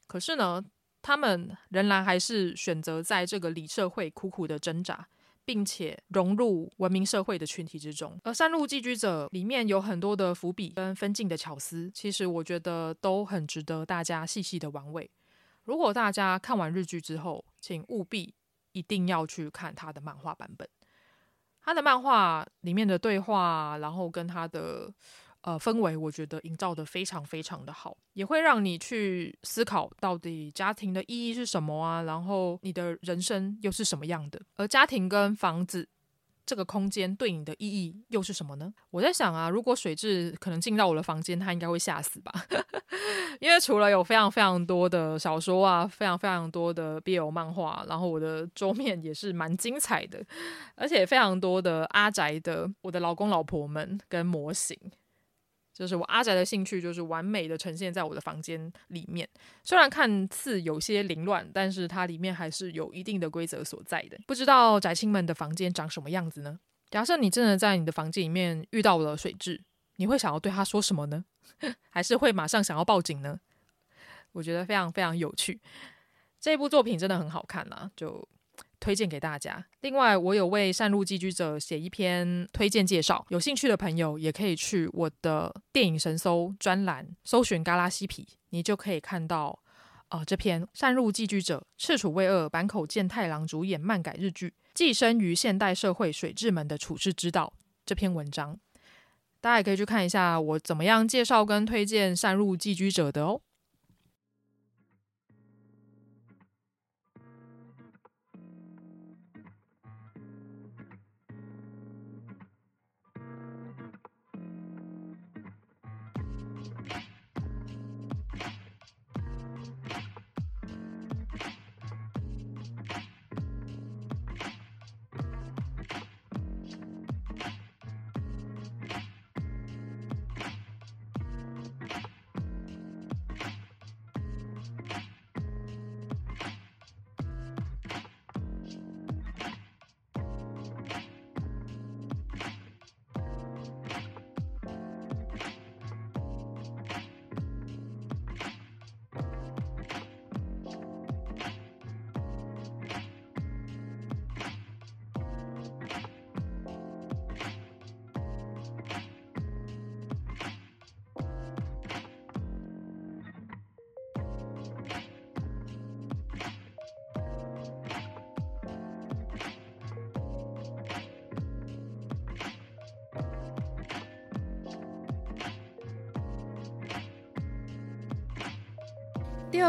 Speaker 1: 可是呢，他们仍然还是选择在这个里社会苦苦的挣扎。并且融入文明社会的群体之中，而《山路寄居者》里面有很多的伏笔跟分镜的巧思，其实我觉得都很值得大家细细的玩味。如果大家看完日剧之后，请务必一定要去看他的漫画版本。他的漫画里面的对话，然后跟他的。呃，氛围我觉得营造得非常非常的好，也会让你去思考到底家庭的意义是什么啊，然后你的人生又是什么样的，而家庭跟房子这个空间对你的意义又是什么呢？我在想啊，如果水蛭可能进到我的房间，他应该会吓死吧，因为除了有非常非常多的小说啊，非常非常多的 BL 漫画，然后我的桌面也是蛮精彩的，而且非常多的阿宅的我的老公老婆们跟模型。就是我阿宅的兴趣，就是完美的呈现在我的房间里面。虽然看似有些凌乱，但是它里面还是有一定的规则所在的。不知道宅青们的房间长什么样子呢？假设你真的在你的房间里面遇到了水蛭，你会想要对他说什么呢？还是会马上想要报警呢？我觉得非常非常有趣。这部作品真的很好看啊，就。推荐给大家。另外，我有为《善路寄居者》写一篇推荐介绍，有兴趣的朋友也可以去我的电影神搜专栏搜寻“嘎拉西皮”，你就可以看到啊、呃、这篇《善路寄居者》赤楚卫二、坂口健太郎主演漫改日剧《寄生于现代社会水蛭们的处世之道》这篇文章，大家也可以去看一下我怎么样介绍跟推荐《善路寄居者》的哦。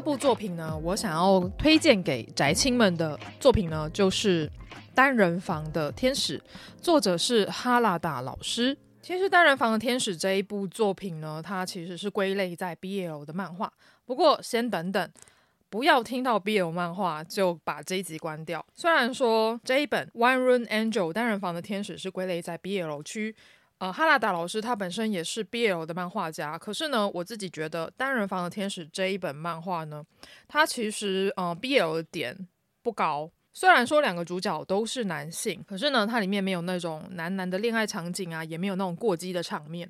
Speaker 1: 部作品呢，我想要推荐给宅青们的作品呢，就是《单人房的天使》，作者是哈拉达老师。其实《单人房的天使》这一部作品呢，它其实是归类在 BL 的漫画。不过先等等，不要听到 BL 漫画就把这一集关掉。虽然说这一本《One Room Angel》单人房的天使是归类在 BL 区。呃，哈拉达老师他本身也是 BL 的漫画家，可是呢，我自己觉得《单人房的天使》这一本漫画呢，它其实呃 BL 的点不高。虽然说两个主角都是男性，可是呢，它里面没有那种男男的恋爱场景啊，也没有那种过激的场面。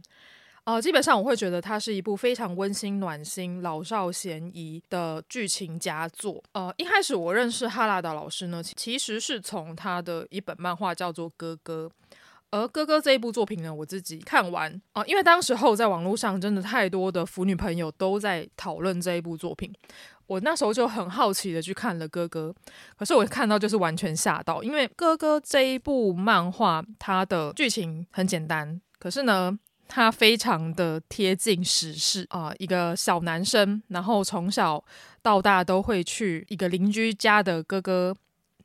Speaker 1: 呃，基本上我会觉得它是一部非常温馨暖心、老少咸宜的剧情佳作。呃，一开始我认识哈拉达老师呢，其实是从他的一本漫画叫做《哥哥》。而哥哥这一部作品呢，我自己看完啊、因为当时候在网络上真的太多的腐女朋友都在讨论这一部作品，我那时候就很好奇的去看了哥哥，可是我看到就是完全吓到，因为哥哥这一部漫画它的剧情很简单，可是呢，它非常的贴近时事啊、一个小男生，然后从小到大都会去一个邻居家的哥哥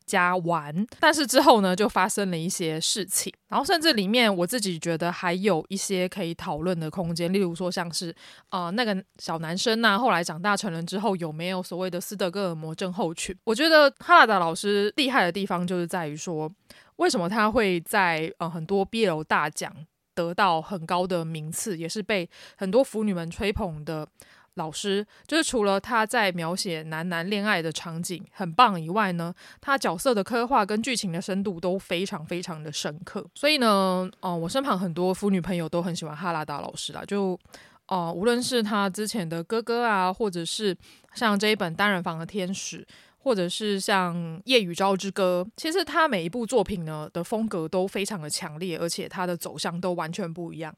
Speaker 1: 家玩，但是之后呢，就发生了一些事情，然后甚至里面我自己觉得还有一些可以讨论的空间，例如说像是呃那个小男生呐、后来长大成人之后有没有所谓的斯德哥尔摩症候群？我觉得哈拉达老师厉害的地方就是在于说，为什么他会在呃很多 BL 大奖得到很高的名次，也是被很多腐女们吹捧的。老师就是除了他在描写男男恋爱的场景很棒以外呢，他角色的刻画跟剧情的深度都非常非常的深刻。所以呢，哦、我身旁很多腐女朋友都很喜欢哈拉达老师啦。就哦、无论是他之前的哥哥啊，或者是像这一本单人房的天使，或者是像夜雨朝之歌，其实他每一部作品呢的风格都非常的强烈，而且他的走向都完全不一样。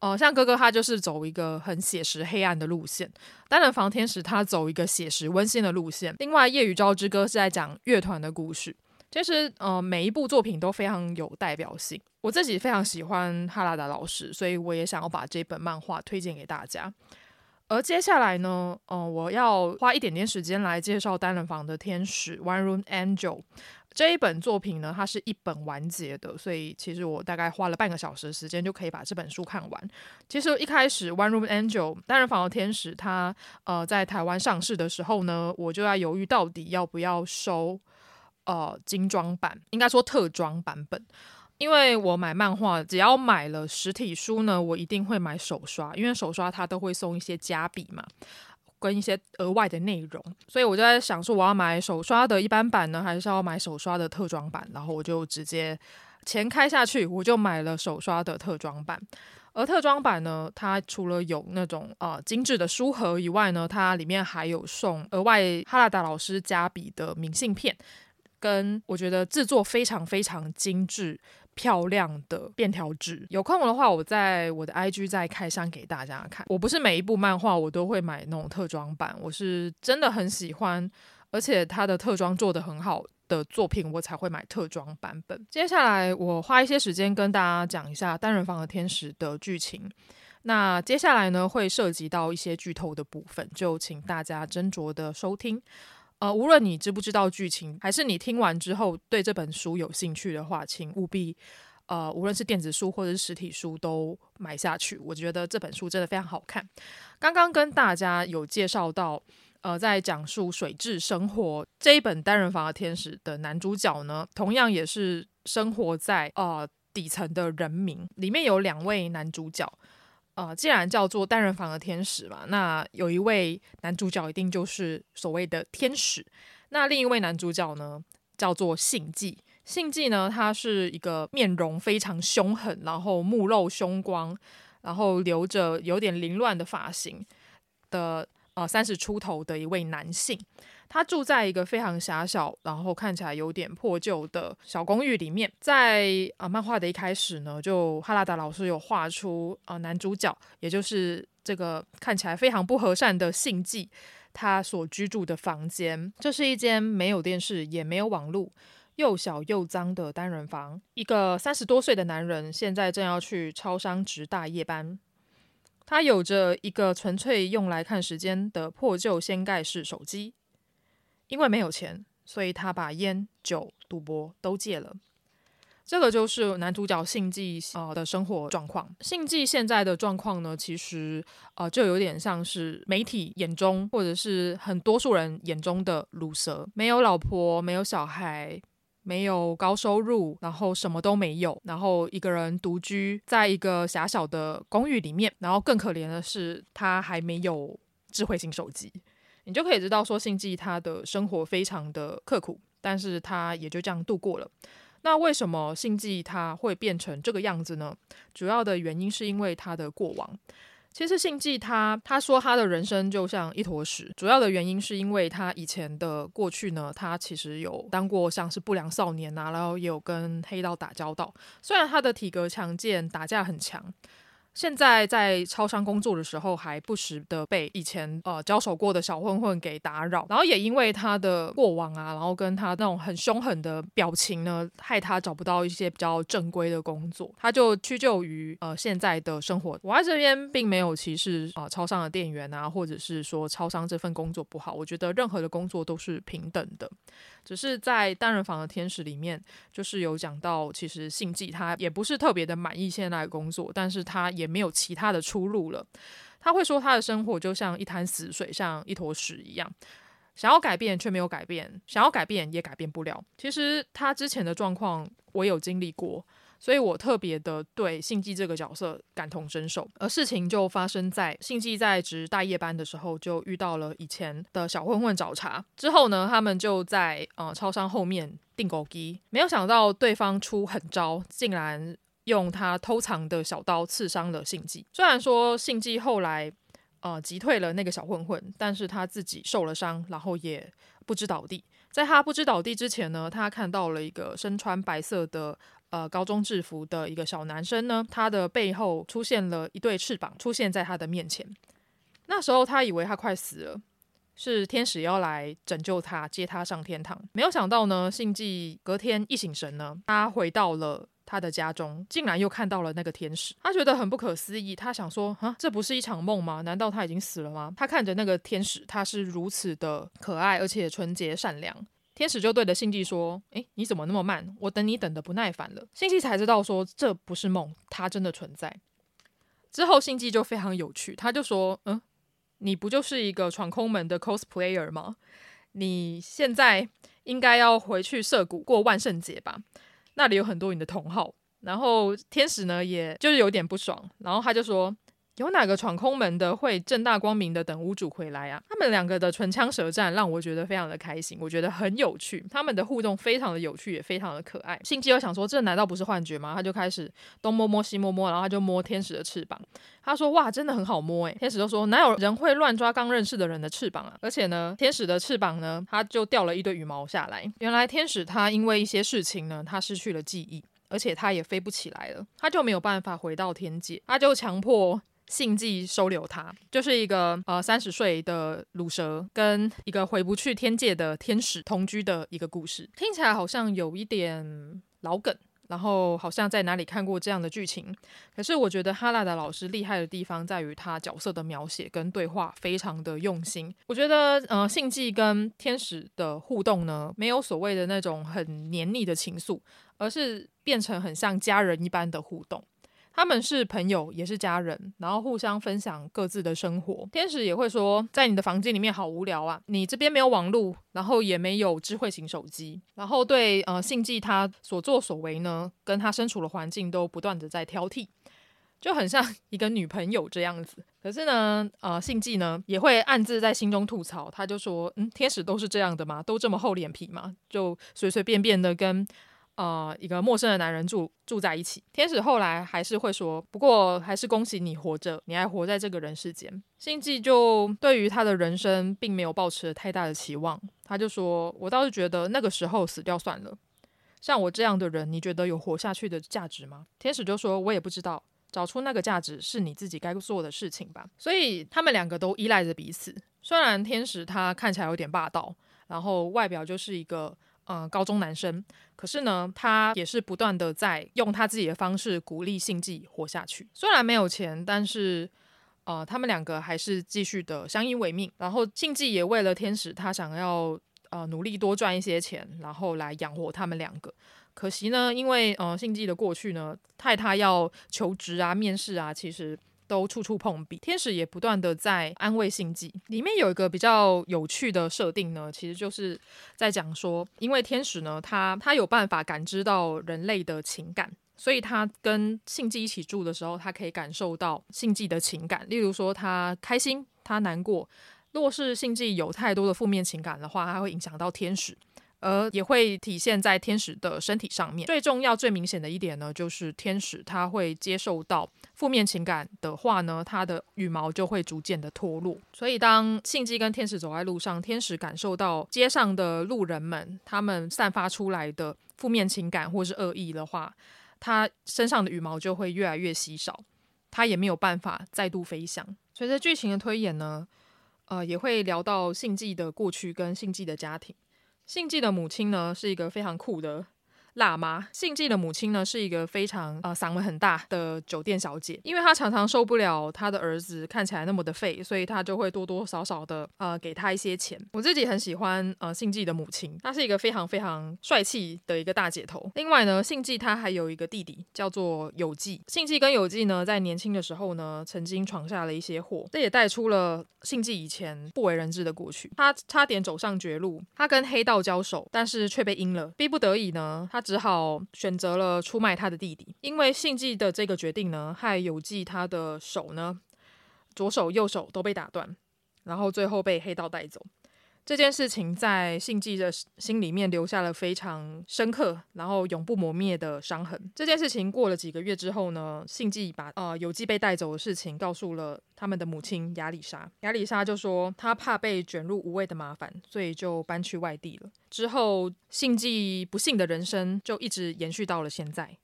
Speaker 1: 哦、呃，像哥哥他就是走一个很写实黑暗的路线，单人房天使他走一个写实温馨的路线。另外，夜与朝之歌是在讲乐团的故事。其实，呃，每一部作品都非常有代表性。我自己非常喜欢哈拉达老师，所以我也想要把这本漫画推荐给大家。而接下来呢，呃，我要花一点点时间来介绍单人房的天使 One Room Angel。这一本作品呢，它是一本完结的，所以其实我大概花了半个小时时间就可以把这本书看完。其实一开始《One Room Angel》单人房的天使，它呃在台湾上市的时候呢，我就在犹豫到底要不要收呃精装版，应该说特装版本，因为我买漫画只要买了实体书呢，我一定会买手刷，因为手刷它都会送一些加笔嘛。跟一些额外的内容，所以我就在想说，我要买手刷的一般版呢，还是要买手刷的特装版？然后我就直接钱开下去，我就买了手刷的特装版。而特装版呢，它除了有那种呃精致的书盒以外呢，它里面还有送额外哈拉达老师加笔的明信片，跟我觉得制作非常非常精致。漂亮的便条纸，有空的话，我在我的 IG 再开箱给大家看。我不是每一部漫画我都会买那种特装版，我是真的很喜欢，而且它的特装做得很好的作品，我才会买特装版本。接下来我花一些时间跟大家讲一下单人房的天使的剧情。那接下来呢，会涉及到一些剧透的部分，就请大家斟酌的收听。呃，无论你知不知道剧情，还是你听完之后对这本书有兴趣的话，请务必，呃，无论是电子书或者是实体书都买下去。我觉得这本书真的非常好看。刚刚跟大家有介绍到，呃，在讲述水质生活这一本单人房的天使的男主角呢，同样也是生活在呃底层的人民。里面有两位男主角。呃，既然叫做单人房的天使嘛，那有一位男主角一定就是所谓的天使。那另一位男主角呢，叫做信季。信季呢，他是一个面容非常凶狠，然后目露凶光，然后留着有点凌乱的发型的呃三十出头的一位男性。他住在一个非常狭小，然后看起来有点破旧的小公寓里面。在啊、漫画的一开始呢，就哈拉达老师有画出啊、男主角，也就是这个看起来非常不和善的信季，他所居住的房间。这是一间没有电视也没有网络，又小又脏的单人房。一个三十多岁的男人现在正要去超商值大夜班。他有着一个纯粹用来看时间的破旧掀盖式手机。因为没有钱，所以他把烟、酒、赌博都戒了。这个就是男主角信纪呃的生活状况。信纪现在的状况呢，其实呃就有点像是媒体眼中或者是很多数人眼中的鲁蛇，没有老婆，没有小孩，没有高收入，然后什么都没有，然后一个人独居在一个狭小的公寓里面，然后更可怜的是他还没有智慧型手机。你就可以知道说信纪他的生活非常的刻苦，但是他也就这样度过了。那为什么信纪他会变成这个样子呢？主要的原因是因为他的过往。其实信纪他他说他的人生就像一坨屎，主要的原因是因为他以前的过去呢，他其实有当过像是不良少年啊，然后也有跟黑道打交道。虽然他的体格强健，打架很强。现在在超商工作的时候，还不时的被以前呃交手过的小混混给打扰，然后也因为他的过往啊，然后跟他那种很凶狠的表情呢，害他找不到一些比较正规的工作，他就屈就于呃现在的生活。我在这边并没有歧视啊、呃、超商的店员啊，或者是说超商这份工作不好，我觉得任何的工作都是平等的。只是在单人房的天使里面，就是有讲到，其实信纪他也不是特别的满意现在的工作，但是他也没有其他的出路了。他会说他的生活就像一滩死水，像一坨屎一样，想要改变却没有改变，想要改变也改变不了。其实他之前的状况我有经历过。所以我特别的对信纪这个角色感同身受，而事情就发生在信纪在值大夜班的时候，就遇到了以前的小混混找茬。之后呢，他们就在呃超商后面订狗机，没有想到对方出狠招，竟然用他偷藏的小刀刺伤了信纪。虽然说信纪后来呃击退了那个小混混，但是他自己受了伤，然后也不知倒地。在他不知倒地之前呢，他看到了一个身穿白色的。呃，高中制服的一个小男生呢，他的背后出现了一对翅膀，出现在他的面前。那时候他以为他快死了，是天使要来拯救他，接他上天堂。没有想到呢，信纪隔天一醒神呢，他回到了他的家中，竟然又看到了那个天使。他觉得很不可思议，他想说：啊，这不是一场梦吗？难道他已经死了吗？他看着那个天使，他是如此的可爱，而且纯洁善良。天使就对着信纪说：“诶，你怎么那么慢？我等你等得不耐烦了。”信纪才知道说这不是梦，它真的存在。之后信纪就非常有趣，他就说：“嗯，你不就是一个闯空门的 cosplayer 吗？你现在应该要回去涩谷过万圣节吧？那里有很多你的同好。”然后天使呢，也就是有点不爽，然后他就说。有哪个闯空门的会正大光明的等屋主回来啊？他们两个的唇枪舌战让我觉得非常的开心，我觉得很有趣，他们的互动非常的有趣，也非常的可爱。信纪又想说，这难道不是幻觉吗？他就开始东摸摸西摸摸，然后他就摸天使的翅膀。他说：“哇，真的很好摸诶。”天使就说：“哪有人会乱抓刚认识的人的翅膀啊？而且呢，天使的翅膀呢，他就掉了一堆羽毛下来。原来天使他因为一些事情呢，他失去了记忆，而且他也飞不起来了，他就没有办法回到天界，他就强迫。”信纪收留他，就是一个呃三十岁的鲁蛇跟一个回不去天界的天使同居的一个故事，听起来好像有一点老梗，然后好像在哪里看过这样的剧情。可是我觉得哈拉的老师厉害的地方在于他角色的描写跟对话非常的用心。我觉得呃信纪跟天使的互动呢，没有所谓的那种很黏腻的情愫，而是变成很像家人一般的互动。他们是朋友，也是家人，然后互相分享各自的生活。天使也会说，在你的房间里面好无聊啊，你这边没有网络，然后也没有智慧型手机，然后对呃信纪他所作所为呢，跟他身处的环境都不断的在挑剔，就很像一个女朋友这样子。可是呢，呃信纪呢也会暗自在心中吐槽，他就说，嗯，天使都是这样的吗？都这么厚脸皮吗？就随随便便的跟。呃，一个陌生的男人住住在一起。天使后来还是会说，不过还是恭喜你活着，你还活在这个人世间。星际就对于他的人生并没有抱持太大的期望，他就说：“我倒是觉得那个时候死掉算了。像我这样的人，你觉得有活下去的价值吗？”天使就说：“我也不知道，找出那个价值是你自己该做的事情吧。”所以他们两个都依赖着彼此。虽然天使他看起来有点霸道，然后外表就是一个。嗯，高中男生，可是呢，他也是不断的在用他自己的方式鼓励信纪活下去。虽然没有钱，但是，呃，他们两个还是继续的相依为命。然后信继也为了天使，他想要呃努力多赚一些钱，然后来养活他们两个。可惜呢，因为呃信继的过去呢，太太要求职啊、面试啊，其实都处处碰壁。天使也不断的在安慰信寄。里面有一个比较有趣的设定呢，其实就是在讲说，因为天使呢，他他有办法感知到人类的情感。所以他跟信寄一起住的时候，他可以感受到信寄的情感，例如说他开心，他难过。若是信寄有太多的负面情感的话，它会影响到天使，而也会体现在天使的身体上面。最重要、最明显的一点呢，就是天使他会接受到负面情感的话呢，他的羽毛就会逐渐的脱落。所以当信继跟天使走在路上，天使感受到街上的路人们他们散发出来的负面情感或是恶意的话，他身上的羽毛就会越来越稀少，他也没有办法再度飞翔。随着剧情的推演呢，呃，也会聊到信继的过去跟信继的家庭。信纪的母亲呢，是一个非常酷的。辣妈信继的母亲呢，是一个非常呃嗓门很大的酒店小姐，因为她常常受不了她的儿子看起来那么的废，所以她就会多多少少的呃给他一些钱。我自己很喜欢呃信继的母亲，她是一个非常非常帅气的一个大姐头。另外呢，信继他还有一个弟弟叫做有纪。信继跟有纪呢，在年轻的时候呢，曾经闯下了一些祸，这也带出了信继以前不为人知的过去。他差点走上绝路，他跟黑道交手，但是却被阴了。逼不得已呢，他。只好选择了出卖他的弟弟，因为信纪的这个决定呢，害有纪他的手呢，左手右手都被打断，然后最后被黑道带走。这件事情在信继的心里面留下了非常深刻，然后永不磨灭的伤痕。这件事情过了几个月之后呢，信继把呃有纪被带走的事情告诉了他们的母亲亚丽莎。亚丽莎就说她怕被卷入无谓的麻烦，所以就搬去外地了。之后，信继不幸的人生就一直延续到了现在，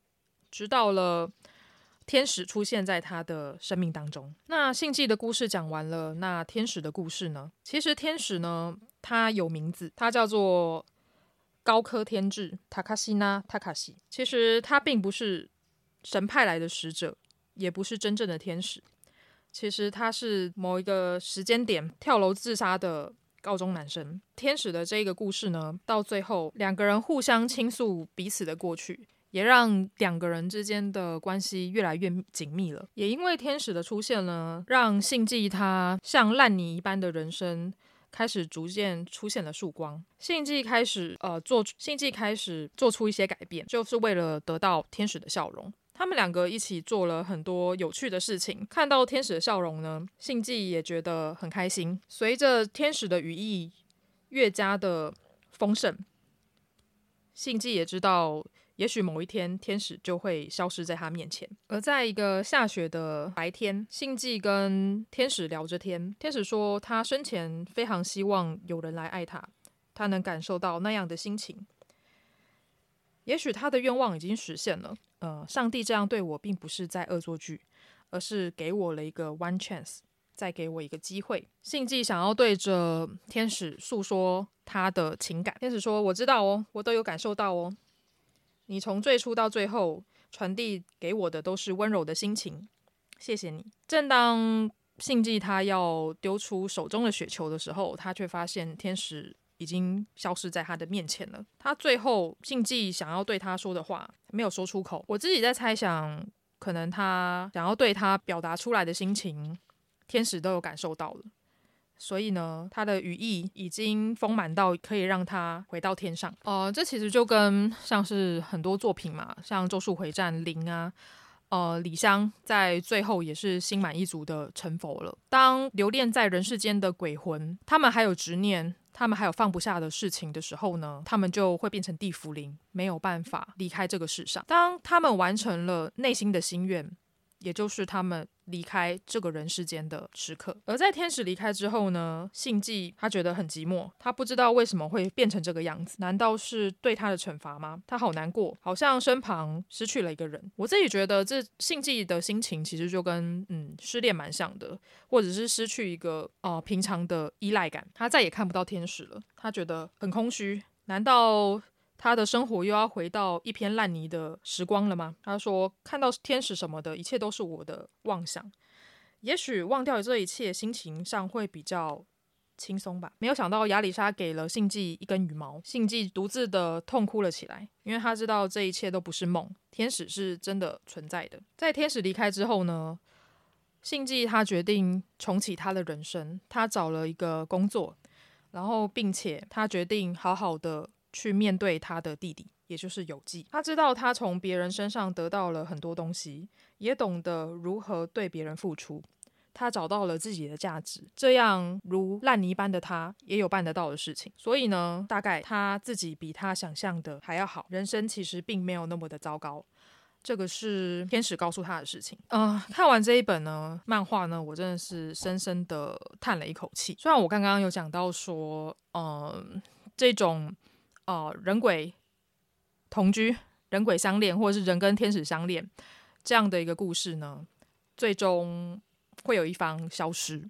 Speaker 1: 直到了。天使出现在他的生命当中。那信继的故事讲完了，那天使的故事呢？其实天使呢，他有名字，他叫做高科天志，塔卡西纳塔卡西。其实他并不是神派来的使者，也不是真正的天使。其实他是某一个时间点跳楼自杀的高中男生。天使的这个故事呢，到最后两个人互相倾诉彼此的过去。也让两个人之间的关系越来越紧密了。也因为天使的出现呢，让信继他像烂泥一般的人生开始逐渐出现了曙光。信继开始呃做，信继开始做出一些改变，就是为了得到天使的笑容。他们两个一起做了很多有趣的事情。看到天使的笑容呢，信继也觉得很开心。随着天使的羽翼越加的丰盛，信继也知道。也许某一天，天使就会消失在他面前。而在一个下雪的白天，信继跟天使聊着天。天使说，他生前非常希望有人来爱他，他能感受到那样的心情。也许他的愿望已经实现了。呃，上帝这样对我，并不是在恶作剧，而是给我了一个 one chance，再给我一个机会。信继想要对着天使诉说他的情感。天使说：“我知道哦，我都有感受到哦。”你从最初到最后传递给我的都是温柔的心情，谢谢你。正当信寄他要丢出手中的雪球的时候，他却发现天使已经消失在他的面前了。他最后信寄想要对他说的话没有说出口。我自己在猜想，可能他想要对他表达出来的心情，天使都有感受到了。所以呢，他的羽翼已经丰满到可以让他回到天上。呃，这其实就跟像是很多作品嘛，像《咒术回战》零啊，呃，李香在最后也是心满意足的成佛了。当留恋在人世间的鬼魂，他们还有执念，他们还有放不下的事情的时候呢，他们就会变成地府灵，没有办法离开这个世上。当他们完成了内心的心愿，也就是他们。离开这个人世间的时刻，而在天使离开之后呢，信继他觉得很寂寞，他不知道为什么会变成这个样子，难道是对他的惩罚吗？他好难过，好像身旁失去了一个人。我自己觉得这信继的心情其实就跟嗯失恋蛮像的，或者是失去一个呃平常的依赖感，他再也看不到天使了，他觉得很空虚，难道？他的生活又要回到一片烂泥的时光了吗？他说：“看到天使什么的，一切都是我的妄想。也许忘掉这一切，心情上会比较轻松吧。没有想到亚里莎给了信寄一根羽毛，信寄独自的痛哭了起来，因为他知道这一切都不是梦，天使是真的存在的。在天使离开之后呢，信寄他决定重启他的人生，他找了一个工作，然后并且他决定好好的去面对他的弟弟，也就是有纪。他知道他从别人身上得到了很多东西，也懂得如何对别人付出。他找到了自己的价值，这样如烂泥般的他也有办得到的事情。所以呢，大概他自己比他想象的还要好，人生其实并没有那么的糟糕。这个是天使告诉他的事情。嗯、看完这一本呢漫画呢，我真的是深深的叹了一口气。虽然我刚刚有讲到说，嗯、这种呃人鬼同居、人鬼相恋，或者是人跟天使相恋这样的一个故事呢，最终会有一方消失。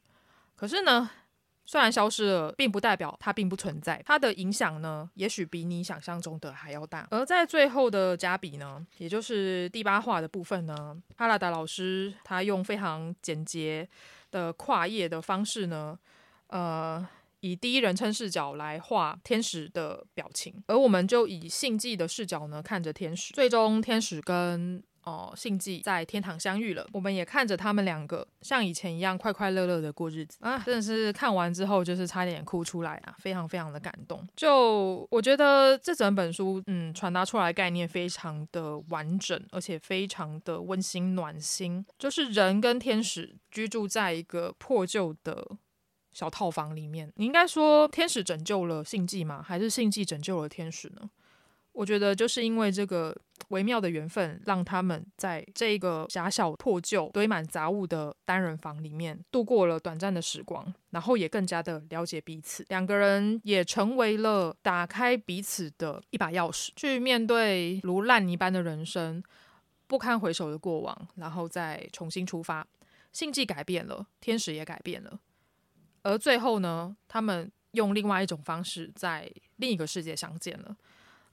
Speaker 1: 可是呢，虽然消失了，并不代表它并不存在。它的影响呢，也许比你想象中的还要大。而在最后的加笔呢，也就是第八话的部分呢，哈拉达老师他用非常简洁的跨页的方式呢，呃，以第一人称视角来画天使的表情，而我们就以信季的视角呢看着天使。最终，天使跟哦，信季在天堂相遇了，我们也看着他们两个像以前一样快快乐乐的过日子啊！真的是看完之后就是差点哭出来啊，非常非常的感动。就我觉得这整本书，嗯，传达出来的概念非常的完整，而且非常的温馨暖心。就是人跟天使居住在一个破旧的小套房里面，你应该说天使拯救了信季吗？还是信季拯救了天使呢？我觉得就是因为这个微妙的缘分，让他们在这个狭小破旧、堆满杂物的单人房里面度过了短暂的时光，然后也更加的了解彼此。两个人也成为了打开彼此的一把钥匙，去面对如烂泥般的人生、不堪回首的过往，然后再重新出发。信季改变了，天使也改变了，而最后呢，他们用另外一种方式在另一个世界相见了。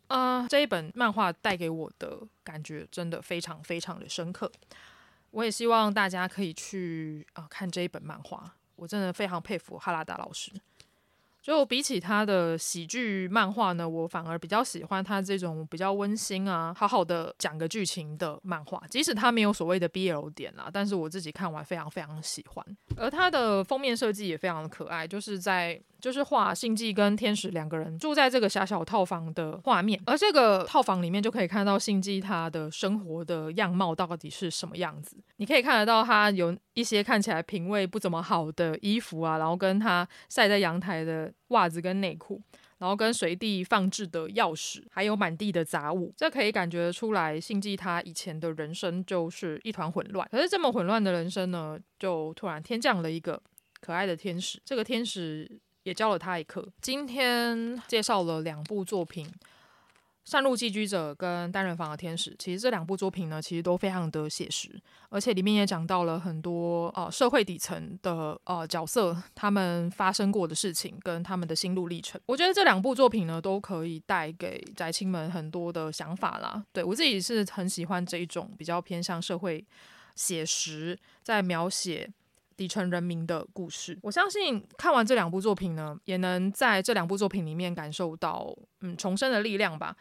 Speaker 1: 啊、呃，这一本漫画带给我的感觉真的非常非常的深刻。我也希望大家可以去啊、看这一本漫画，我真的非常佩服哈拉达老师。就比起他的喜剧漫画呢，我反而比较喜欢他这种比较温馨啊，好好的讲个剧情的漫画。即使他没有所谓的 BL 点啦，但是我自己看完非常非常喜欢。而他的封面设计也非常的可爱，就是在就是画信季跟天使两个人住在这个狭小套房的画面，而这个套房里面就可以看到信季他的生活的样貌到底是什么样子。你可以看得到他有一些看起来品味不怎么好的衣服啊，然后跟他晒在阳台的袜子跟内裤，然后跟随地放置的钥匙，还有满地的杂物，这可以感觉出来，信季他以前的人生就是一团混乱。可是这么混乱的人生呢，就突然天降了一个可爱的天使，这个天使也教了他一课。今天介绍了两部作品。善入寄居者跟单人房的天使，其实这两部作品呢，其实都非常的写实，而且里面也讲到了很多呃社会底层的呃角色，他们发生过的事情跟他们的心路历程。我觉得这两部作品呢，都可以带给宅青们很多的想法啦。对，我自己是很喜欢这一种比较偏向社会写实，在描写底层人民的故事。我相信看完这两部作品呢，也能在这两部作品里面感受到嗯重生的力量吧。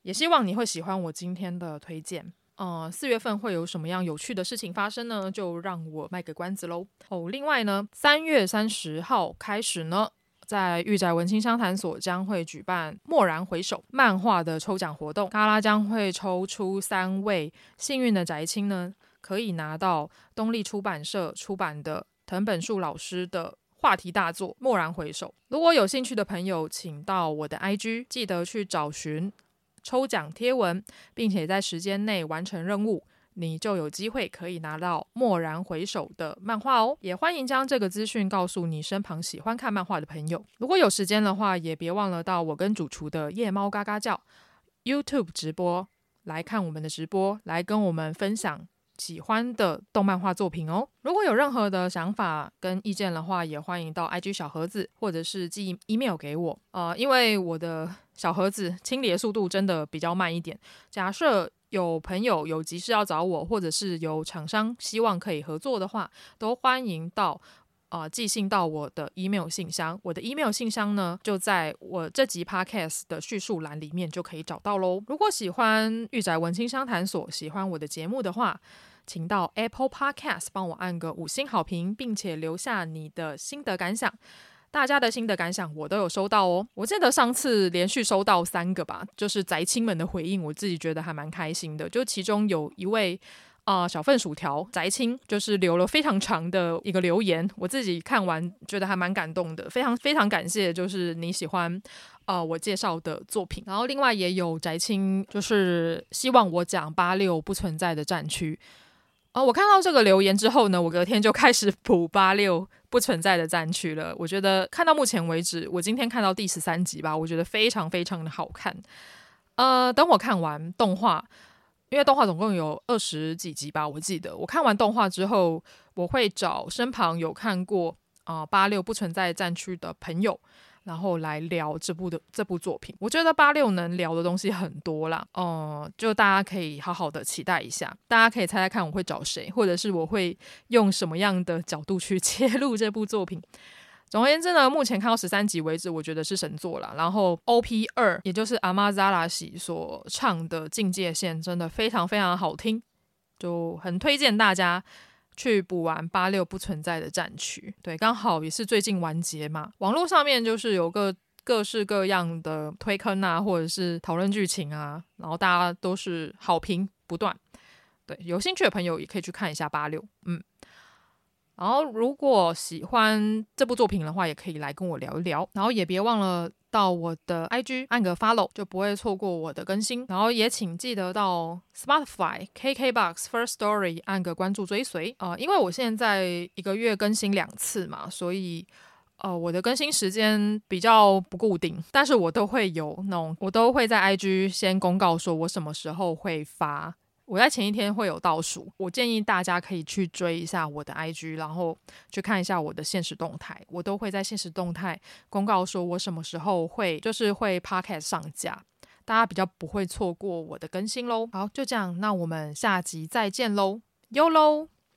Speaker 1: 也希望你会喜欢我今天的推荐。呃，四月份会有什么样有趣的事情发生呢？就让我卖个关子喽。哦，另外呢，三月三十号开始呢，在御宅文青商谈所将会举办《蓦然回首》漫画的抽奖活动，嘎拉将会抽出三位幸运的宅青呢，可以拿到东立出版社出版的藤本树老师的话题大作《蓦然回首》。如果有兴趣的朋友，请到我的 IG，记得去找寻。抽奖贴文，并且在时间内完成任务，你就有机会可以拿到《蓦然回首》的漫画哦。也欢迎将这个资讯告诉你身旁喜欢看漫画的朋友。如果有时间的话，也别忘了到我跟主厨的夜猫嘎嘎叫 YouTube 直播来看我们的直播，来跟我们分享喜欢的动漫画作品哦。如果有任何的想法跟意见的话，也欢迎到 IG 小盒子或者是寄 email 给我。呃，因为我的。小盒子清理的速度真的比较慢一点。假设有朋友有急事要找我，或者是有厂商希望可以合作的话，都欢迎到、呃、寄信到我的 email 信箱。我的 email 信箱呢，就在我这集 podcast 的叙述栏里面就可以找到喽。如果喜欢御宅文青商谈所，喜欢我的节目的话，请到 Apple Podcast 帮我按个五星好评，并且留下你的心得感想。大家的心得感想我都有收到哦，我记得上次连续收到三个吧，就是宅青们的回应，我自己觉得还蛮开心的。就其中有一位啊、小份薯条宅青，就是留了非常长的一个留言，我自己看完觉得还蛮感动的，非常非常感谢，就是你喜欢啊、我介绍的作品。然后另外也有宅青，就是希望我讲八六不存在的战区。我看到这个留言之后呢，我隔天就开始补八六。不存在的战区了。我觉得看到目前为止，我今天看到第十三集吧，我觉得非常非常的好看。呃，等我看完动画，因为动画总共有二十几集吧，我记得我看完动画之后，我会找身旁有看过啊八六不存在战区的朋友。然后来聊这部的这部作品，我觉得八六能聊的东西很多啦，哦、就大家可以好好的期待一下，大家可以猜猜看我会找谁，或者是我会用什么样的角度去 切入这部作品。总而言之呢，目前看到十三集为止，我觉得是神作了。然后 OP 二，也就是阿玛扎拉西所唱的《境界线》，真的非常非常好听，就很推荐大家。去补完八六不存在的战区，对，刚好也是最近完结嘛。网络上面就是有个各式各样的推坑啊，或者是讨论剧情啊，然后大家都是好评不断。对，有兴趣的朋友也可以去看一下八六，嗯。然后如果喜欢这部作品的话，也可以来跟我聊一聊。然后也别忘了。到我的 IG 按个 follow 就不会错过我的更新，然后也请记得到 Spotify、KKBox、First Story 按个关注追随啊、因为我现在一个月更新两次嘛，所以呃我的更新时间比较不固定，但是我都会有那种，我都会在 IG 先公告说我什么时候会发。我在前一天会有倒数，我建议大家可以去追一下我的 IG，然后去看一下我的现实动态，我都会在现实动态公告说我什么时候会就是会 Podcast 上架，大家比较不会错过我的更新喽。好，就这样，那我们下集再见喽，，Yo 喽。